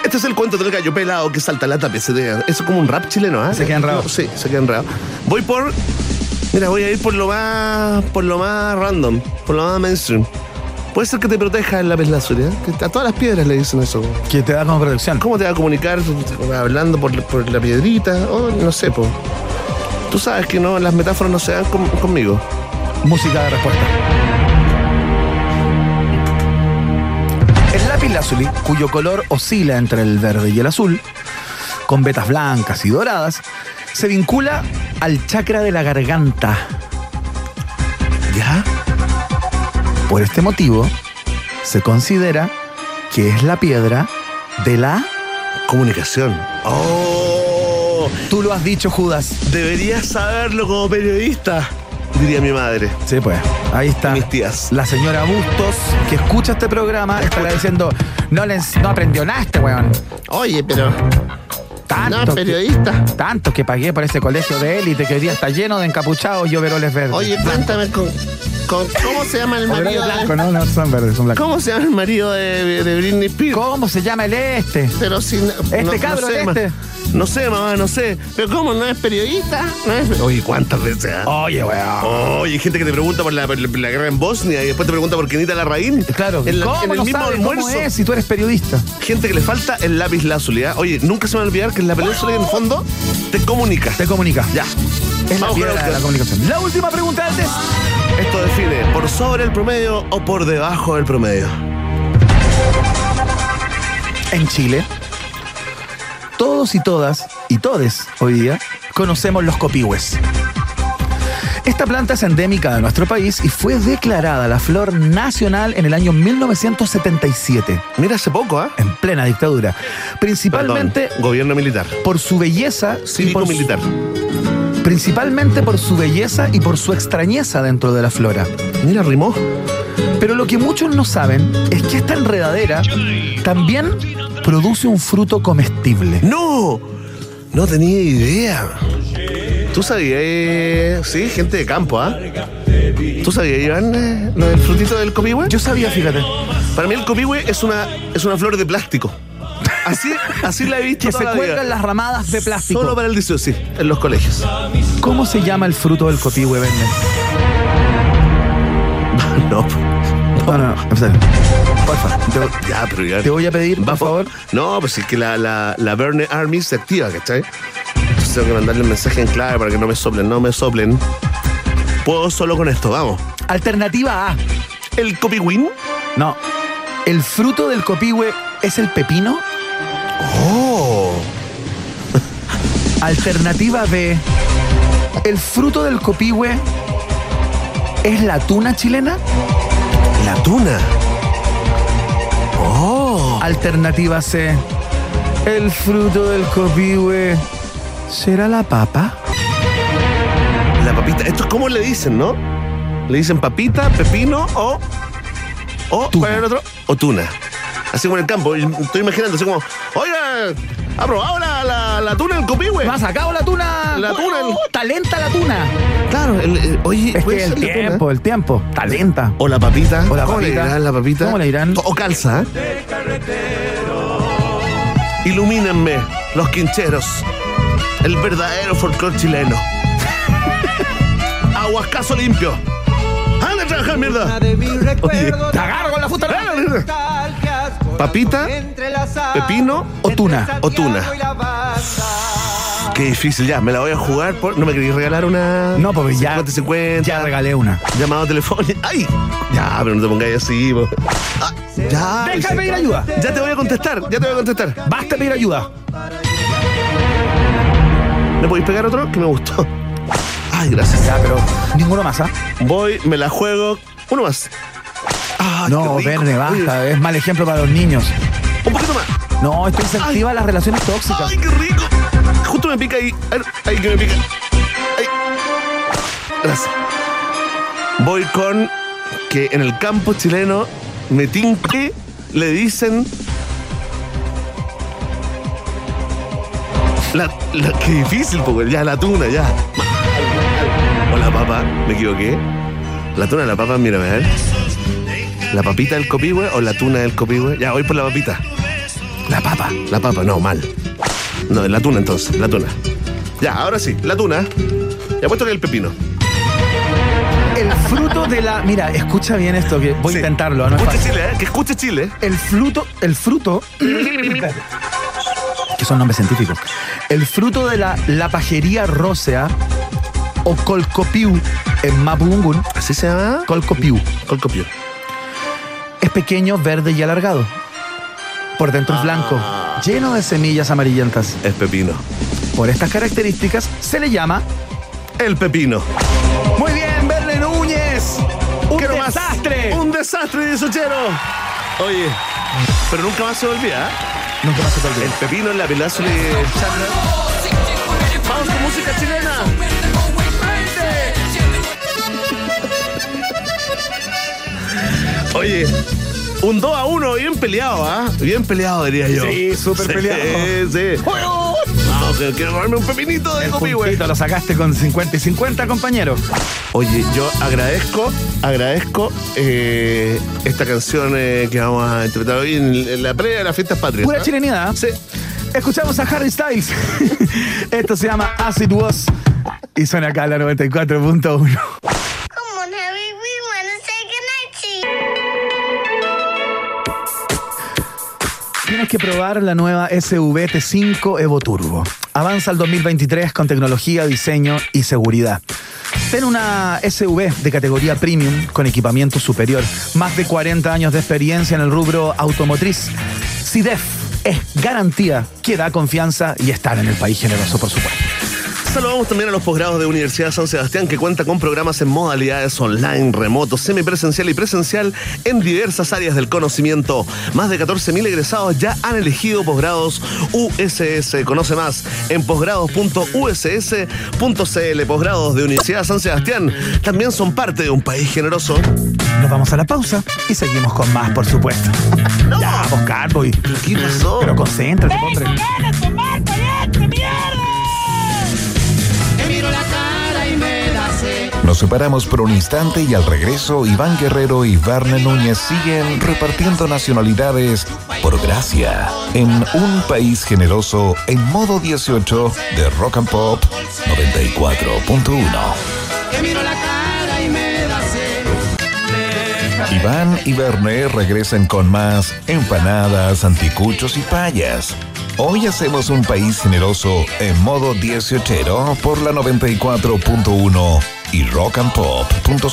Este es el cuento del gallo pelado que salta la tapecera. Eso es como un rap chileno, ¿ah? Se queda enredado. Sí, se queda enredado. Voy por. Mira, voy a ir por lo más. por lo más random, por lo más mainstream. Puede ser que te proteja el lápiz lazuli, ¿eh? Que A todas las piedras le dicen eso. Que te da como protección. ¿Cómo te va a comunicar? Hablando por, por la piedrita, o no sé, po. Tú sabes que no, las metáforas no se dan con- conmigo. Música de respuesta. El lápiz lazuli, cuyo color oscila entre el verde y el azul, con vetas blancas y doradas, se vincula al chakra de la garganta. ¿Ya? Por este motivo, se considera que es la piedra de la... Comunicación. ¡Oh! Tú lo has dicho, Judas. Deberías saberlo como periodista, diría mi madre. Sí, pues. Ahí está. Mis tías. La señora Bustos, que escucha este programa, estará diciendo, no, les, no aprendió nada este weón. Oye, pero Tanto, no es que, periodista. tanto que pagué por ese colegio de élite que hoy día está lleno de encapuchados y overoles verdes. Oye, cuéntame con, con- cómo se llama el marido blancos, de, no, no, son verdes, son blancos. ¿Cómo se llama el marido de, de Britney Spears? ¿Cómo se llama el este? Pero si no, Este no- no cabro, sé, este. ma- No sé, mamá, no sé. Pero ¿cómo no es periodista? No es- Oye, ¿cuántas veces? ah? Oye, weón. Oye, gente que te pregunta por la, por la guerra en Bosnia y después te pregunta por Kenita Larraín. Claro, en, la- ¿cómo en el no mismo sabes almuerzo. cómo es si tú eres periodista? Gente que le falta el lápiz lazuli. Oye, nunca se me va a olvidar que el lápiz lazuli en el fondo te comunica. Te comunica. Ya. Es la con piedra de la comunicación. La última pregunta test. Esto define por sobre el promedio o por debajo del promedio. En Chile, todos y todas, y todes hoy día, conocemos los copihues. Esta planta es endémica de nuestro país y fue declarada la flor nacional en el año 1977, Mira, hace poco, ¿ah? en plena dictadura. Principalmente Perdón, gobierno militar. por su belleza y Cívico por su- militar. principalmente por su belleza y por su extrañeza dentro de la flora. Mira, rimó. Pero lo que muchos no saben es que esta enredadera también produce un fruto comestible. ¡No! No tenía idea. ¿Tú sabías? eh, Sí, gente de campo, ¿ah? ¿Tú sabías, Iván, eh, lo del frutito del copihue? Yo sabía, fíjate. Para mí el copihue es una, es una flor de plástico. Así, así la he visto Que se toda la vida. cuelgan las ramadas de plástico. Solo para el 18, sí, en los colegios. ¿Cómo se llama el fruto del copihue, Verne? No, No, no, no, serio. Porfa, te, ya, pero ya. te voy a pedir, por favor. No, pues es que la, la, la Verne Army se activa, ¿cachai? Entonces tengo que mandarle un mensaje en clave para que no me soplen, no me soplen. Puedo solo con esto, vamos. Alternativa A. El copywin. No. ¿El fruto del copihue es el pepino? Oh. Alternativa B. ¿El fruto del copihue es la tuna chilena? La tuna. Oh. Alternativa C. ¿El fruto del copihue será la papa? La papita. Esto es como le dicen, ¿no? Le dicen papita, pepino o. O, Tuna. ¿cuál el otro? O tuna. Así como en el campo. Estoy imaginando, así como, oiga, ¿ha probado la, la, la tuna del copihue? ¿Me ha sacado la tuna? La tuna, el- Talenta la tuna. Claro, el- el- oye, Es puede que el ser la tuna. tiempo, el tiempo. Talenta. O la papita. O la ¿Cómo le papita. dirán la papita? ¿Cómo le dirán? O calza. ¿eh? Ilumínenme, los quincheros. El verdadero folclor chileno. Aguascaso limpio. ¡Anda a trabajar, mierda! Oye, Te agarro con la fusta. Papita, pepino O tuna. o tuna. Qué difícil, ya, me la voy a jugar por. ¿No me queréis regalar una. No, porque ya- 50, 50? Ya regalé una. Llamado telefónico. ¡Ay! Ya, pero no te pongáis así, po. Ah, ya. Deja de pedir ayuda. Ya te voy a contestar, ya te voy a contestar. Basta pedir ayuda. ¿Le podéis pegar otro? Que me gustó. Ay, gracias. Ya, pero ninguno más, ¿ah? Voy, me la juego. Uno más. Ay, No, qué rico. Verne, basta. Es mal ejemplo para los niños. Un poquito más. No, esto incentiva las relaciones tóxicas. Ay, qué rico. Justo me pica ahí. Ay, Ahí que me pica. Ahí. Gracias. Voy con que en el campo chileno me tinque le dicen. La, la, qué difícil, porque ya la tuna, ya. O la papa, me equivoqué. La tuna, la papa, mira, a ver. ¿La papita del copihue o la tuna del copihue? Ya, voy por la papita. La papa. La papa, no, mal. No, la tuna entonces, la tuna. Ya, ahora sí, la tuna. Ya puesto que el pepino. El fruto de la. Mira, escucha bien esto, que voy Sí. a intentarlo. ¿no? es Escuche fácil. Chile, ¿eh? Que escuche Chile. El fruto. El fruto. que son nombres científicos. El fruto de la lapajería rósea o colcopiu en Mapudungun. ¿Así se llama? Colcopiu. Colcopio. Es pequeño, verde y alargado. Por dentro es blanco, lleno de semillas amarillentas. Es pepino. Por estas características se le llama. El pepino. Muy bien, Verne Núñez. Un Quiero más. desastre. Un desastre de Sochero. Oye, pero nunca más se olvida, ¿eh? Olvide. El pepino en la pedazo de chakra. Vamos con música chilena. Oye, un 2 a 1, bien peleado, ¿ah? Bien peleado, diría yo. Sí, súper peleado. Sí, sí. Vamos, que quiero comerme un pepinito de lo sacaste con 50 y 50, compañero. Oye, yo agradezco, agradezco eh, esta canción eh, que vamos a interpretar hoy en, en la previa de las fiestas patrias. Pura ¿ah? chilenidad. Sí. Escuchamos a Harry Styles. Esto se llama Acid Was y suena acá en la 94.1. Come on, Harry, we wanna say goodnight to you. Tienes que probar la nueva SUV T5 Evo Turbo. Avanza al 2023 con tecnología, diseño y seguridad. Ten una SUV de categoría premium con equipamiento superior. Más de 40 años de experiencia en el rubro automotriz. CIDEF es garantía que da confianza y estar en el país generoso, por supuesto. Saludamos también a los posgrados de Universidad San Sebastián que cuenta con programas en modalidades online, remoto, semipresencial y presencial en diversas áreas del conocimiento. Más de 14.000 egresados ya han elegido posgrados USS. Conoce más en posgrados.uss.cl. Posgrados de Universidad San Sebastián también son parte de un país generoso. Nos vamos a la pausa y seguimos con más, por supuesto. Ya, vos, Carboy. ¿Qué pasó? Pero concéntrate, hombre. Nos separamos por un instante y al regreso Iván Guerrero y Varne Núñez siguen repartiendo nacionalidades por gracia en un país generoso en modo 18 de Rock and Pop 94.1. Te miro la cara y me da sed. Iván y Verne regresan con más empanadas, anticuchos y payas. Hoy hacemos un país generoso en modo 18 por la 94.1 y rockandpop.cl.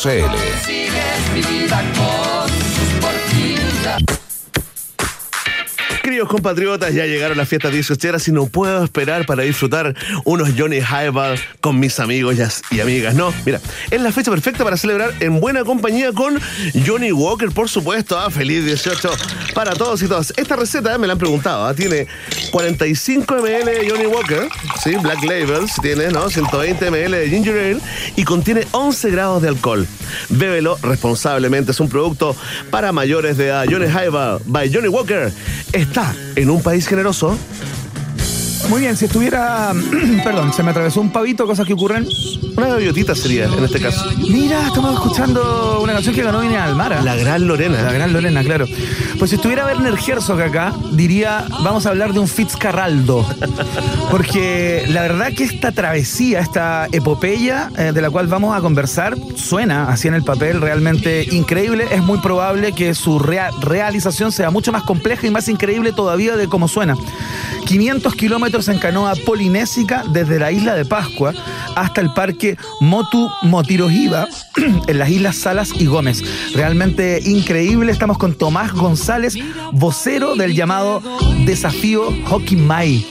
Compatriotas, ya llegaron las fiestas 18 y no puedo esperar para disfrutar unos Johnny Highball con mis amigos y amigas. No, mira, es la fecha perfecta para celebrar en buena compañía con Johnny Walker, por supuesto. Ah, feliz 18 para todos y todas. Esta receta me la han preguntado. ah, Tiene 45 ml de Johnny Walker, sí, Black Labels, tiene, ¿no? 120 ml de Ginger Ale y contiene 11 grados de alcohol. Bébelo responsablemente. Es un producto para mayores de edad. Johnny Highball by Johnny Walker está en un país generoso. Muy bien, si estuviera. Perdón, se me atravesó un pavito, cosas que ocurren. Una gaviotita sería en este caso. Mira, estamos escuchando una canción que ganó Vine Almara. La gran Lorena. La gran Lorena, claro. Pues si estuviera Werner Herzog acá, diría, vamos a hablar de un Fitzcarraldo. Porque la verdad que esta travesía, esta epopeya eh, de la cual vamos a conversar, suena así en el papel realmente increíble. Es muy probable que su rea- realización sea mucho más compleja y más increíble todavía de cómo suena. 500 kilómetros en canoa polinésica desde la isla de Pascua hasta el parque Motu Motirojiva en las islas Salas y Gómez. Realmente increíble. Estamos con Tomás González, vocero del llamado Desafío Hockey Mai.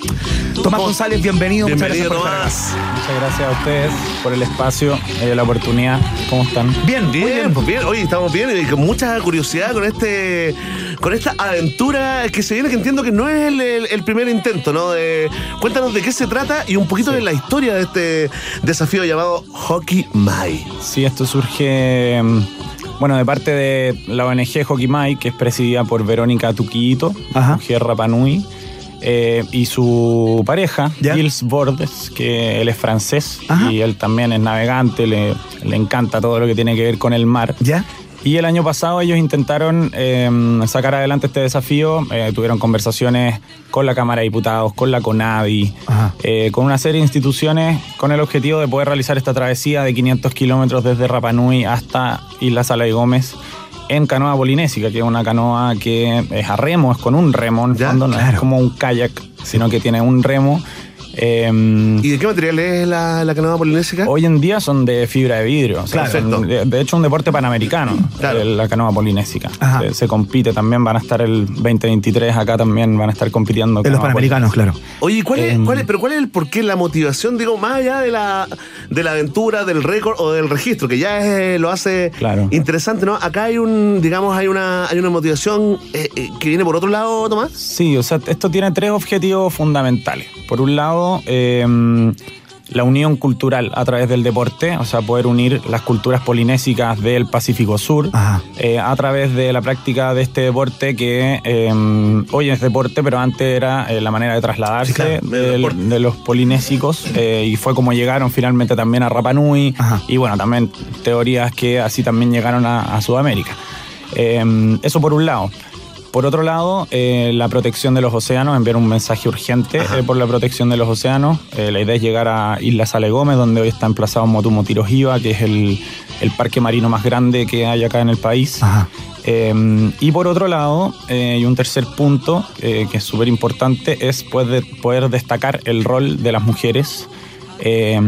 Tomás González, bienvenido. Muchas Bienvenido, gracias por estar acá. Muchas gracias a ustedes por el espacio, eh, la oportunidad. ¿Cómo están? Bien, muy Bien, bien. pues bien, oye, estamos bien y con mucha curiosidad con este con esta aventura que se viene, que entiendo que no es el, el- el primer intento, ¿no? De, cuéntanos de qué se trata y un poquito de la historia de este desafío llamado Hockey Mai. Sí, esto surge, mm, bueno, de parte de la ONG Hockey Mai, que es presidida por Verónica Tuquito, mujer Rapanui, eh, y su pareja, Ya. Gilles Bordes, que él es francés Ajá. y él también es navegante, le, le encanta todo lo que tiene que ver con el mar. ¿Ya? Y el año pasado ellos intentaron eh, sacar adelante este desafío, eh, tuvieron conversaciones con la Cámara de Diputados, con la CONADI, Ajá. eh, con una serie de instituciones con el objetivo de poder realizar esta travesía de 500 kilómetros desde Rapanui hasta Isla Sala y Gómez en canoa polinésica, que es una canoa que es a remo, es con un remo, en Ya, fondo, no claro. es como un kayak, sino que tiene un remo. Eh, ¿Y de qué material es la, la canoa polinésica? Hoy en día son de fibra de vidrio. o sea, Claro. Perfecto. de, hecho, un deporte panamericano, Claro. eh, la canoa polinésica. Se, se compite también, van a estar el 2023 acá también, van a estar compitiendo. De los panamericanos, claro. Oye, ¿cuál es, Em. cuál es- pero cuál es el porqué, la motivación, digo, más allá de la, de la aventura, del récord o del registro, que ya es- lo hace Claro. interesante, ¿no? Acá hay un, digamos, hay una, hay una motivación eh, eh, que viene por otro lado, Tomás. Sí, o sea, esto tiene tres objetivos fundamentales. Por un lado, eh, la unión cultural a través del deporte, o sea, poder unir las culturas polinésicas del Pacífico Sur eh, a través de la práctica de este deporte que eh, hoy es deporte, pero antes era eh, la manera de trasladarse Sí, claro, medio del- deporte. de los polinésicos eh, y fue como llegaron finalmente también a Rapa Nui Ajá. y bueno, también teorías que así también llegaron a, a Sudamérica. Eh, eso por un lado. Por otro lado, eh, la protección de los océanos, enviar un mensaje urgente eh, por la protección de los océanos. Eh, la idea es llegar a Isla Sale Gómez, donde hoy está emplazado Motumo Tirojiva, que es el, el parque marino más grande que hay acá en el país. Y por otro lado, y un tercer punto que es súper importante, es poder, poder destacar el rol de las mujeres eh,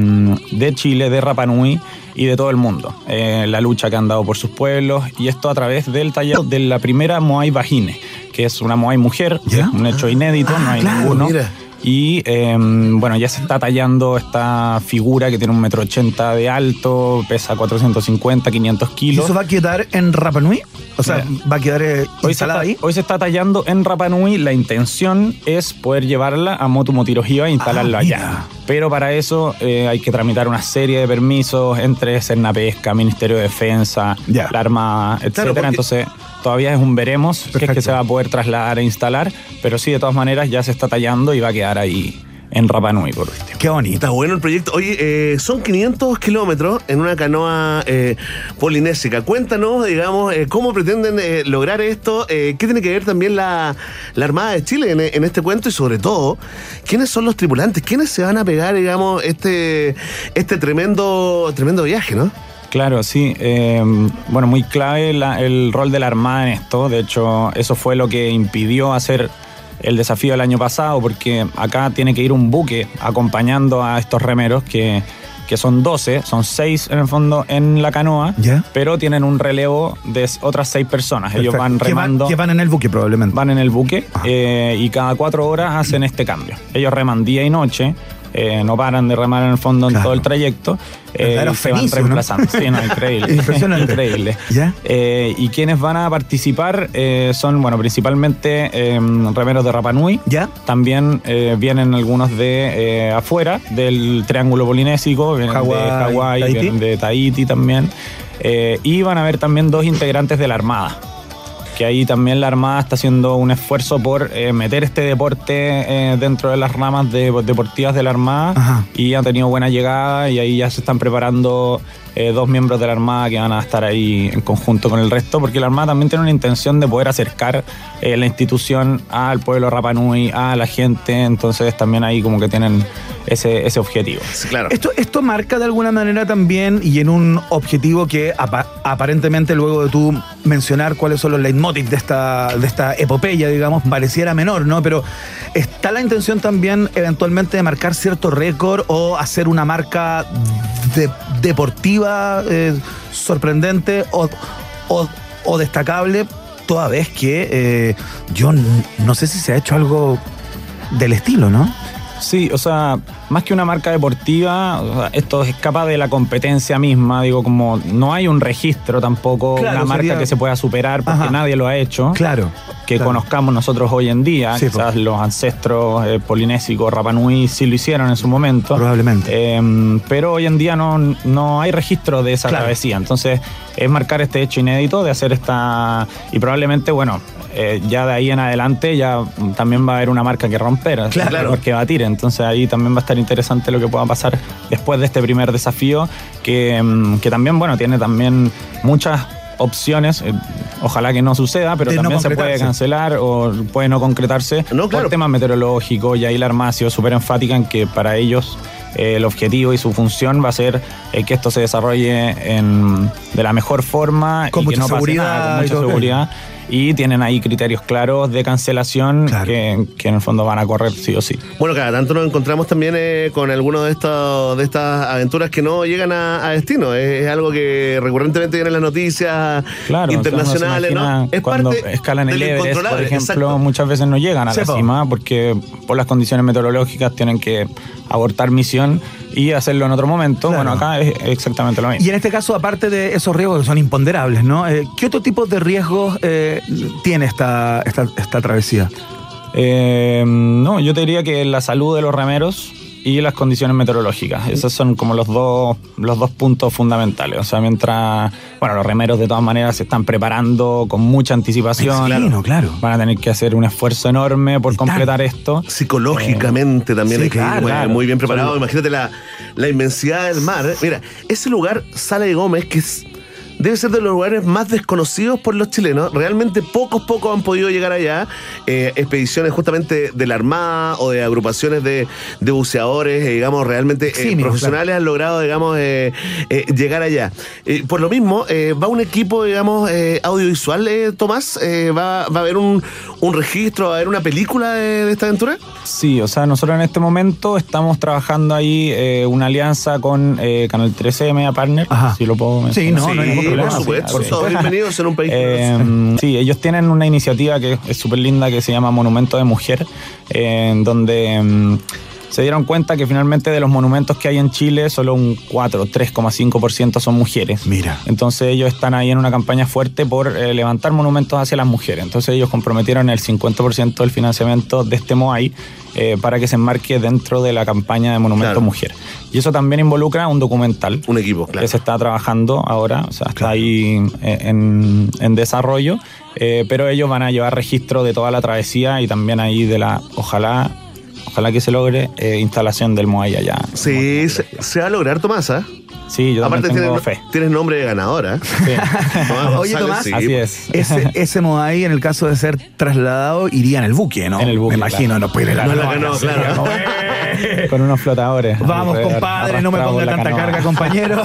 de Chile, de Rapa Nui y de todo el mundo. Eh, la lucha que han dado por sus pueblos y esto a través del taller de la primera Moai Vagine, que es una Moai mujer, ¿Ya? un hecho inédito, no hay claro, ninguno. mira. Y eh, bueno, ya se está tallando esta figura que tiene un metro ochenta de alto, pesa 450, 500 ¿Y kilos. eso va a quedar en Rapa Nui? O sea, Mira. va a quedar eh, Hoy instalada está, ahí. hoy se está tallando en Rapa Nui. La intención es poder llevarla a Motu Motirojiva e instalarla Ah, allá. Pero para eso eh, hay que tramitar una serie de permisos entre Pesca, Ministerio de Defensa, Ya. la Armada, etcétera. porque- Entonces todavía es un veremos que es que se va a poder trasladar e instalar, pero sí de todas maneras ya se está tallando y va a quedar ahí en Rapa Nui, por último. Qué bonito. Está bueno el proyecto. Oye, eh, son 500 kilómetros en una canoa eh, polinésica. Cuéntanos, digamos, eh, cómo pretenden eh, lograr esto. eh, ¿Qué tiene que ver también la, la Armada de Chile en, en este cuento? Y sobre todo, ¿quiénes son los tripulantes? ¿Quiénes se van a pegar, digamos, este, este tremendo, tremendo viaje, no? Claro, sí. eh, bueno, muy clave la- el rol de la Armada en esto. De hecho, eso fue lo que impidió hacer el desafío del año pasado, porque acá tiene que ir un buque acompañando a estos remeros que, que son 12, son 6 en el fondo en la canoa, ¿Ya? pero tienen un relevo de otras 6 personas. Ellos Perfecto. van Que van- remando. Que van en el buque probablemente. van en el buque eh, y cada cuatro horas hacen este cambio. Ellos reman día y noche, eh, no paran de remar en el fondo en todo el trayecto. eh, y se van fenicios, ¿no? reemplazando. Sí, no, increíble. Impresionante. increíble. ¿Ya? Eh, y quienes van a participar eh, son, bueno, principalmente eh, remeros de Rapanui. ¿Ya? También vienen algunos de afuera, del Triángulo Polinésico, vienen de Hawái, vienen de Tahiti también. Y van a haber también dos integrantes de la Armada. Que ahí también la Armada está haciendo un esfuerzo por eh, meter este deporte eh, dentro de las ramas de- deportivas de la Armada Ajá. y ha tenido buena llegada y ahí ya se están preparando eh, dos miembros de la Armada que van a estar ahí en conjunto con el resto, porque la Armada también tiene una intención de poder acercar eh, la institución al pueblo Rapanui, a la gente, entonces también ahí como que tienen ese, ese objetivo. Claro. Esto, esto marca de alguna manera también y en un objetivo que apa- aparentemente luego de tú mencionar cuáles son los leitmotiv de esta, de esta epopeya, digamos, pareciera menor, ¿no? Pero está la intención también eventualmente de marcar cierto récord o hacer una marca de- deportiva eh, sorprendente o, o- o destacable, toda vez que eh, yo no sé si se ha hecho algo del estilo, ¿no? Sí, o sea, más que una marca deportiva, o sea, esto escapa de la competencia misma, digo, como no hay un registro tampoco, Claro, una marca sería- que se pueda superar porque Ajá. nadie lo ha hecho. Claro. que claro. conozcamos nosotros hoy en día. Sí, Quizás los ancestros eh, polinésicos Rapanui sí lo hicieron en su momento. Probablemente. Eh, pero hoy en día no, no hay registro de esa Claro. travesía. Entonces, es marcar este hecho inédito de hacer esta. Y probablemente, bueno. eh, ya de ahí en adelante ya también va a haber una marca que romper, Claro. que batir. Entonces ahí también va a estar interesante lo que pueda pasar después de este primer desafío, que, mm, que también, bueno, tiene también muchas opciones. eh, ojalá que no suceda, pero De no también se puede cancelar o puede no concretarse No, claro. por temas meteorológicos. Y ahí la Armada ha sido súper enfática en que para ellos eh, el objetivo y su función va a ser eh, que esto se desarrolle en- de la mejor forma Con y que no pase nada, con mucha seguridad. Y tienen ahí criterios claros de cancelación Claro. que, que en el fondo van a correr sí o sí. Bueno, cada tanto nos encontramos también eh, con algunas de, estos- de estas aventuras que no llegan a, a destino. Es, es algo que recurrentemente viene en las noticias Claro, internacionales, o sea, ¿no? Es cuando parte escalan el Everest, por ejemplo, exacto. muchas veces no llegan a la cima porque por las condiciones meteorológicas tienen que abortar misión y hacerlo en otro momento. Claro. Bueno, acá es exactamente lo mismo. Y en este caso, aparte de esos riesgos que son imponderables, ¿no? Eh, ¿Qué otro tipo de riesgos eh, tiene esta, esta, esta travesía? Eh, no, yo te diría que la salud de los remeros y las condiciones meteorológicas. Esos son como los dos, los dos puntos fundamentales. O sea, mientras, bueno, los remeros de todas maneras se están preparando con mucha anticipación. Claro, claro. Van a tener que hacer un esfuerzo enorme por completar esto. Psicológicamente también sí, hay que ir claro, muy, claro. muy bien preparado. Imagínate la, la inmensidad del mar. Mira, ese lugar, Sala de Gómez, que es- debe ser de los lugares más desconocidos por los chilenos. Realmente pocos, pocos han podido llegar allá. Eh, expediciones justamente de la Armada o de agrupaciones de, de buceadores, eh, digamos, realmente eh, profesionales han logrado, digamos, eh, eh, llegar allá. Por lo mismo, va un equipo, digamos, eh, audiovisual, eh, Tomás. Va, va a haber un, un registro, va a haber una película de, de esta aventura. Sí, o sea, nosotros en este momento estamos trabajando ahí eh, una alianza con eh, Canal 13 Media Partner, Ajá. si lo puedo Sí, mencionar. no, no hay ningún por problema, supuesto, sí, por sí. todos bienvenidos en un país. Eh, sí, ellos tienen una iniciativa que es súper linda que se llama Monumento de Mujer, eh, en donde mm, se dieron cuenta que finalmente de los monumentos que hay en Chile, solo un 4, 3,5% son mujeres. Mira. Entonces ellos están ahí en una campaña fuerte por eh, levantar monumentos hacia las mujeres. Entonces ellos comprometieron el 50% del financiamiento de este MOAI eh, para que se enmarque dentro de la campaña de Monumento Claro. Mujer. Y eso también involucra un documental un equipo, claro. que se está trabajando ahora, o sea, está Claro. ahí eh, en, en desarrollo, eh, pero ellos van a llevar registro de toda la travesía y también ahí de la, ojalá, ojalá que se logre eh, instalación del Moai allá. Sí, se, se va a lograr, Tomás, ¿ah? Sí, yo Aparte también tengo tienes, fe. tienes nombre de ganadora. Sí. Tomás Oye, Tomás, sí. Así es. Ese, ese Moai, en el caso de ser trasladado, iría en el buque, ¿no? En el buque, Me imagino, no puede la No la ganó, claro. ¿no? Con unos flotadores. Vamos, compadre, no me ponga tanta canoa. carga, compañero.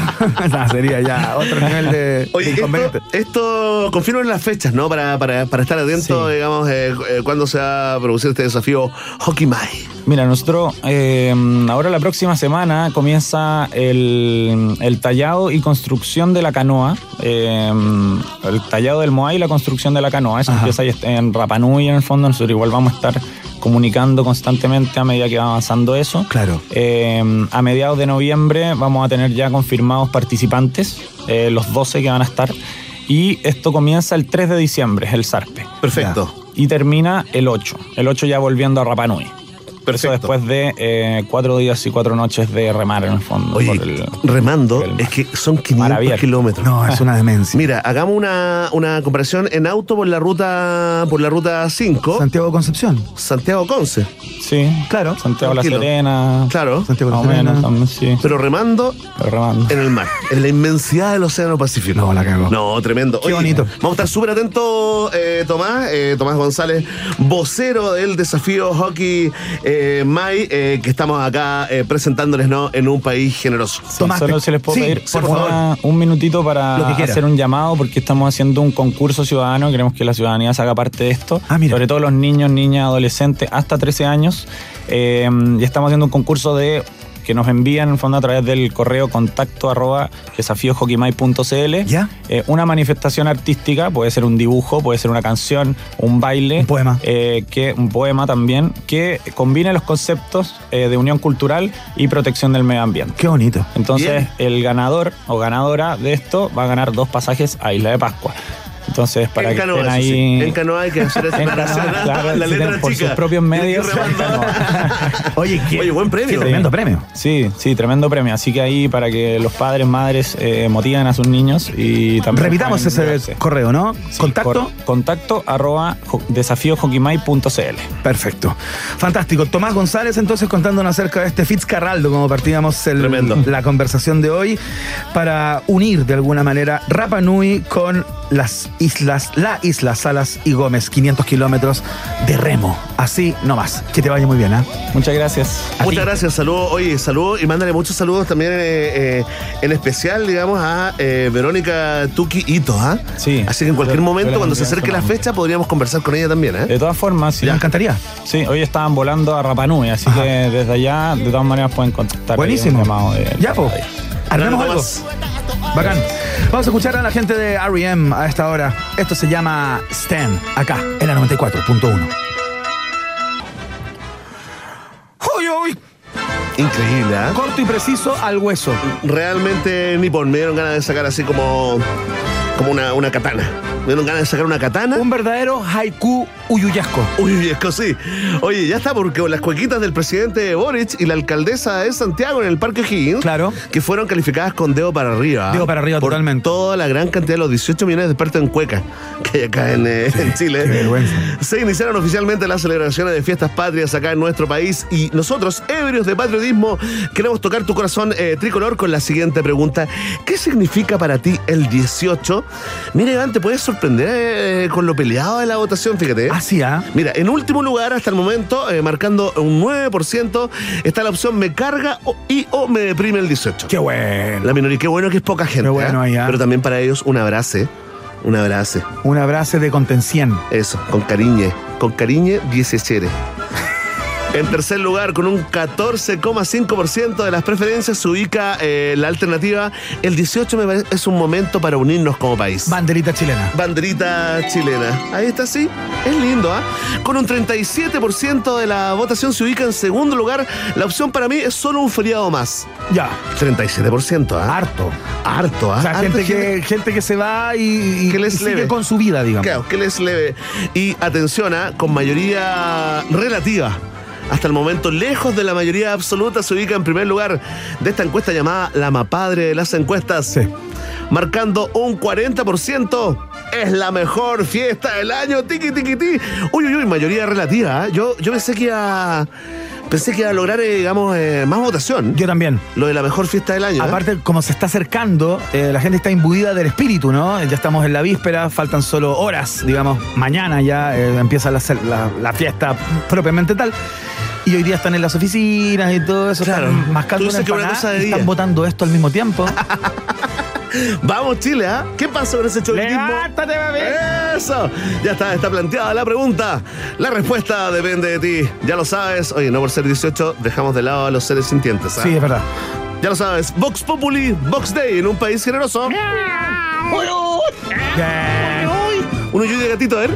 no, sería ya otro nivel de, de Oye, inconveniente. esto, esto las fechas, ¿no? Para, para, para estar atento, Sí. digamos, eh, eh, cuándo se va a producir este desafío Hockey Mai. Mira, nosotros eh, ahora la próxima semana comienza el, el tallado y construcción de la canoa. eh, el tallado del Moai y la construcción de la canoa. Eso Ajá. empieza ahí en Rapanui en el fondo. Nosotros igual vamos a estar comunicando constantemente a medida que va avanzando eso. Claro. Eh, a mediados de noviembre vamos a tener ya confirmados participantes, eh, los 12 que van a estar. Y esto comienza el 3 de diciembre, el Sarpe. Perfecto. Y termina el 8. El 8 ya volviendo a Rapanui. Eso Perfecto. después de eh, cuatro días y cuatro noches de remar en el fondo. Oye, por el- remando, el es que son 500 Maravilloso. kilómetros. No, es una demencia. Mira, hagamos una, una comparación en auto por la ruta por la ruta 5, Santiago Concepción. Santiago Conce. Sí, Claro. Santiago La. Serena. Claro, Santiago La Serena. menos también, sí. pero remando Pero remando. en el mar, en la inmensidad del Océano Pacífico. No, la cagó. No, tremendo. Qué bonito. Vamos a estar súper atentos, eh, Tomás, eh, Tomás González, vocero del desafío Hockey eh, Mai, eh, que estamos acá eh, presentándoles ¿no? en un país generoso. Tomás, Solo si les puedo sí, pedir por una- favor. un minutito para hacer un llamado porque estamos haciendo un concurso ciudadano. Queremos que la ciudadanía se haga parte de esto. Ah, mira. Sobre todo los niños, niñas, adolescentes hasta 13 años. Eh, y estamos haciendo un concurso de que nos envían en el fondo a través del correo contacto arroba desafíohockey.cl ¿Ya? Eh, una manifestación artística, puede ser un dibujo, puede ser una canción, un baile. Un poema. eh, que, un poema también, que combine los conceptos eh, de unión cultural y protección del medio ambiente. Qué bonito. Entonces, el ganador o ganadora de esto va a ganar dos pasajes a Isla de Pascua. Entonces, para en que canoa, estén eso sí. ahí. En canoa hay que hacer preparación, ¿ah? claro, la si letra por chica. sus propios medios. Oye, qué, Oye, buen premio. qué tremendo premio. Sí, sí, tremendo premio. Así que ahí para que los padres, madres eh, motiven a sus niños y también. Repitamos ese correo, ¿no? Sí, Contacto. cor- contacto arroba jo- desafíohockey.cl. Perfecto. Fantástico. Tomás González, entonces, contándonos acerca de este Fitzcarraldo, como partíamos el- Tremendo. la conversación de hoy, para unir de alguna manera Rapa Nui con las islas, la isla Salas y Gómez, 500 kilómetros de remo. Así nomás. Que te vaya muy bien, ¿ah? Muchas gracias. A Muchas ti. gracias, saludos. Oye, saludos y mándale muchos saludos también eh, eh, en especial, digamos, a eh, Verónica Tuki Ito, ¿ah? Sí. Así que en cualquier Yo- momento, cuando se acerque la fecha, podríamos conversar con ella también, ¿eh? De todas formas, sí. Me encantaría. Sí, hoy estaban volando a Rapanui, así Ajá. que desde allá, de todas maneras, pueden contactar. Buenísimo. un llamado de- Ya, pues. Armemos algo. Bacán. Vamos a escuchar a la gente de R.E.M. a esta hora. Esto se llama Stan, acá, en la 94.1. Uy, uy. Increíble, ¿ah? Corto y preciso al hueso. Realmente ni por me dieron ganas de sacar así como, como una, una katana. Me dieron ganas de sacar una katana. Un verdadero haiku uyuyasco. Uy, es que sí. Oye, ya está, porque las cuequitas del presidente Boric y la alcaldesa de Santiago en el Parque Higgins, Claro. que fueron calificadas con dedo para arriba. Dedo para arriba por totalmente. Toda la gran cantidad de los 18 millones de expertos en cueca que hay acá en, eh, en Chile. qué vergüenza. Se iniciaron oficialmente las celebraciones de fiestas patrias acá en nuestro país y nosotros, ebrios de patriotismo, queremos tocar tu corazón eh, tricolor con la siguiente pregunta. ¿Qué significa para ti el 18? Mira, Iván, te puedes sorprender eh, con lo peleado de la votación, fíjate. ¿eh? Así, ¿ah? Mira, en último lugar, hasta el momento, eh, marcando un 9%, está la opción me carga o- y o me deprime el 18. Qué bueno. La minoría, qué bueno que es poca gente. Qué bueno ¿eh? ¿ah? Pero también para ellos un abrazo. Un abrazo. Un abrazo de contención. Eso, con cariñe. Con cariñe, 17. En tercer lugar, con un 14,5% de las preferencias, se ubica eh, la alternativa. El 18 me parece es un momento para unirnos como país. Banderita chilena. Banderita chilena. Ahí está, sí. Es lindo, ¿ah? Con un 37% de la votación se ubica en segundo lugar. La opción para mí es solo un feriado más. Ya. 37%, ¿ah? Harto. Harto, ¿ah? O sea, gente que, gente que se va y, y- Que les y sigue leve. con su vida, digamos. Claro, que les leve. Y atención, ¿ah? con mayoría relativa. Hasta el momento, lejos de la mayoría absoluta, se ubica en primer lugar de esta encuesta llamada La Mapadre de las encuestas. Sí. Marcando un 40%. Es la mejor fiesta del año. Tiki, tiki, ti. Uy, uy, uy, mayoría relativa. ¿ah? Yo, yo pensé que iba, Pensé que iba a lograr, eh, digamos, eh, más votación. Yo también. Lo de la mejor fiesta del año. ¿eh? Aparte, como se está acercando, la gente está imbuida del espíritu, ¿no? Ya estamos en la víspera, faltan solo horas, digamos, mañana ya empieza la, la- la fiesta propiamente tal. Y hoy día están en las oficinas y todo eso, Claro. están mascando una una empanada cosa de y día. están votando esto al mismo tiempo. Vamos, Chile, ¿ah? ¿Qué pasa con ese chovitismo? ¡Levántate, bebé! Eso, ya está, está planteada la pregunta. La respuesta depende de ti. Ya lo sabes. Oye, no por ser 18, dejamos de lado a los seres sintientes. ¿ah? Sí, es verdad. Ya lo sabes. Vox Populi, Vox Day en un país generoso. Bien. Un uyuy de gatito, a ver.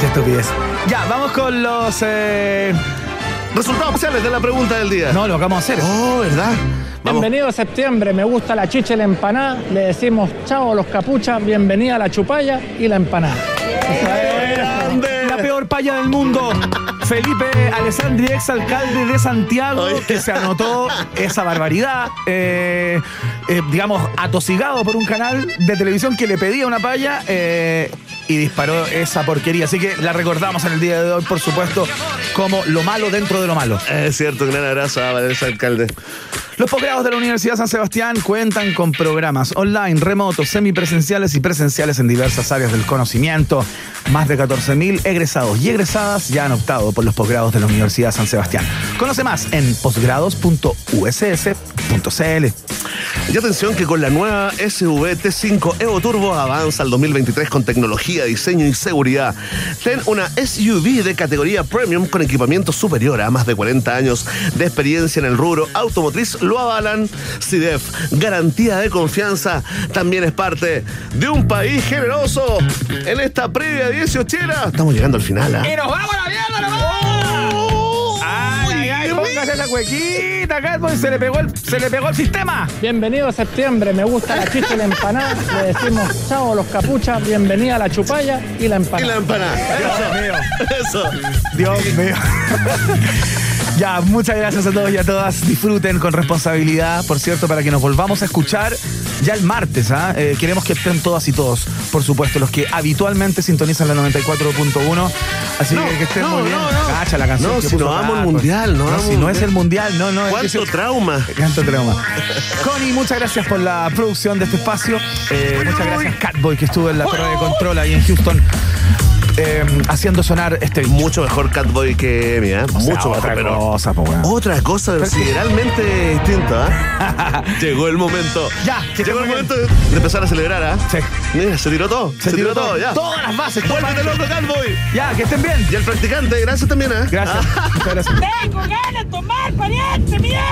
Qué estupidez. Ya, vamos con los. eh, Resultados oficiales de la pregunta del día. No, lo acabamos de hacer. Oh, ¿verdad? Vamos. Bienvenido a septiembre, me gusta la chicha y la empanada. Le decimos chao a los capuchas, bienvenida a la chupalla y la empanada. La peor paya del mundo. Felipe Alessandri, ex alcalde de Santiago, Oye. que se anotó esa barbaridad, eh, eh, digamos, atosigado por un canal de televisión que le pedía una paya eh, y disparó esa porquería. Así que la recordamos en el día de hoy, por supuesto, como lo malo dentro de lo malo. Es cierto, gran abrazo a Valeria Alcalde. Los posgrados de la Universidad San Sebastián cuentan con programas online, remotos, semipresenciales y presenciales en diversas áreas del conocimiento. Más de 14.000 egresados y egresadas ya han optado por los posgrados de la Universidad San Sebastián. Conoce más en posgrados.uss.cl. Y atención que con la nueva SUV T5 Evo Turbo avanza al 2023 con tecnología, diseño y seguridad. Ten una SUV de categoría premium con equipamiento superior a más de 40 años de experiencia en el rubro automotriz. Lo avalan CIDEF. Garantía de confianza. También es parte de un país generoso. En esta previa 18 Estamos llegando al final. ¿ah? nos vamos a la mierda, nos vamos! ¡Ay, ay, ay! Póngase esa cuequita, Catboy, se le pegó el, se le pegó el sistema. Bienvenido a septiembre, me gusta la chicha y la empanada. Le decimos chao a los capuchas, bienvenida a la chupalla y la Y empanada. la empanada. Dios mío. Eso. Dios mío. Ya, muchas gracias a todos y a todas. Disfruten con responsabilidad, por cierto, para que nos volvamos a escuchar ya el martes. ¿ah? Eh, queremos que estén todas y todos, por supuesto, los que habitualmente sintonizan la 94.1. Así No, que que estén no, muy bien. no, no. Cacha la canción. No, que si puso no vamos al Catboy. mundial, no No, si no es el mundial. no, no. es que ¿Cuánto se- trauma? Canto trauma. Connie, muchas gracias por la producción de este espacio. Eh, muchas gracias, Catboy, que estuvo en la torre de control ahí en Houston, eh, haciendo sonar este bicho. Mucho mejor Catboy que Emi, ¿eh? O sea, Mucho otra mejor, pero. cosa, po, weón. Otra cosa considerablemente distinta. ¿eh? Llegó el momento. Ya, que Llegó el momento de empezar a celebrar, ¿ah? Sí. Mira, se tiró todo. Se tiró todo. ya. Todas las bases. Vuélvete loco, Catboy. Ya, que estén bien. Y el practicante, gracias también, ¿eh? Gracias. Ah. Muchas gracias. ¡Tengo ganas de tomar, pariente, mierda!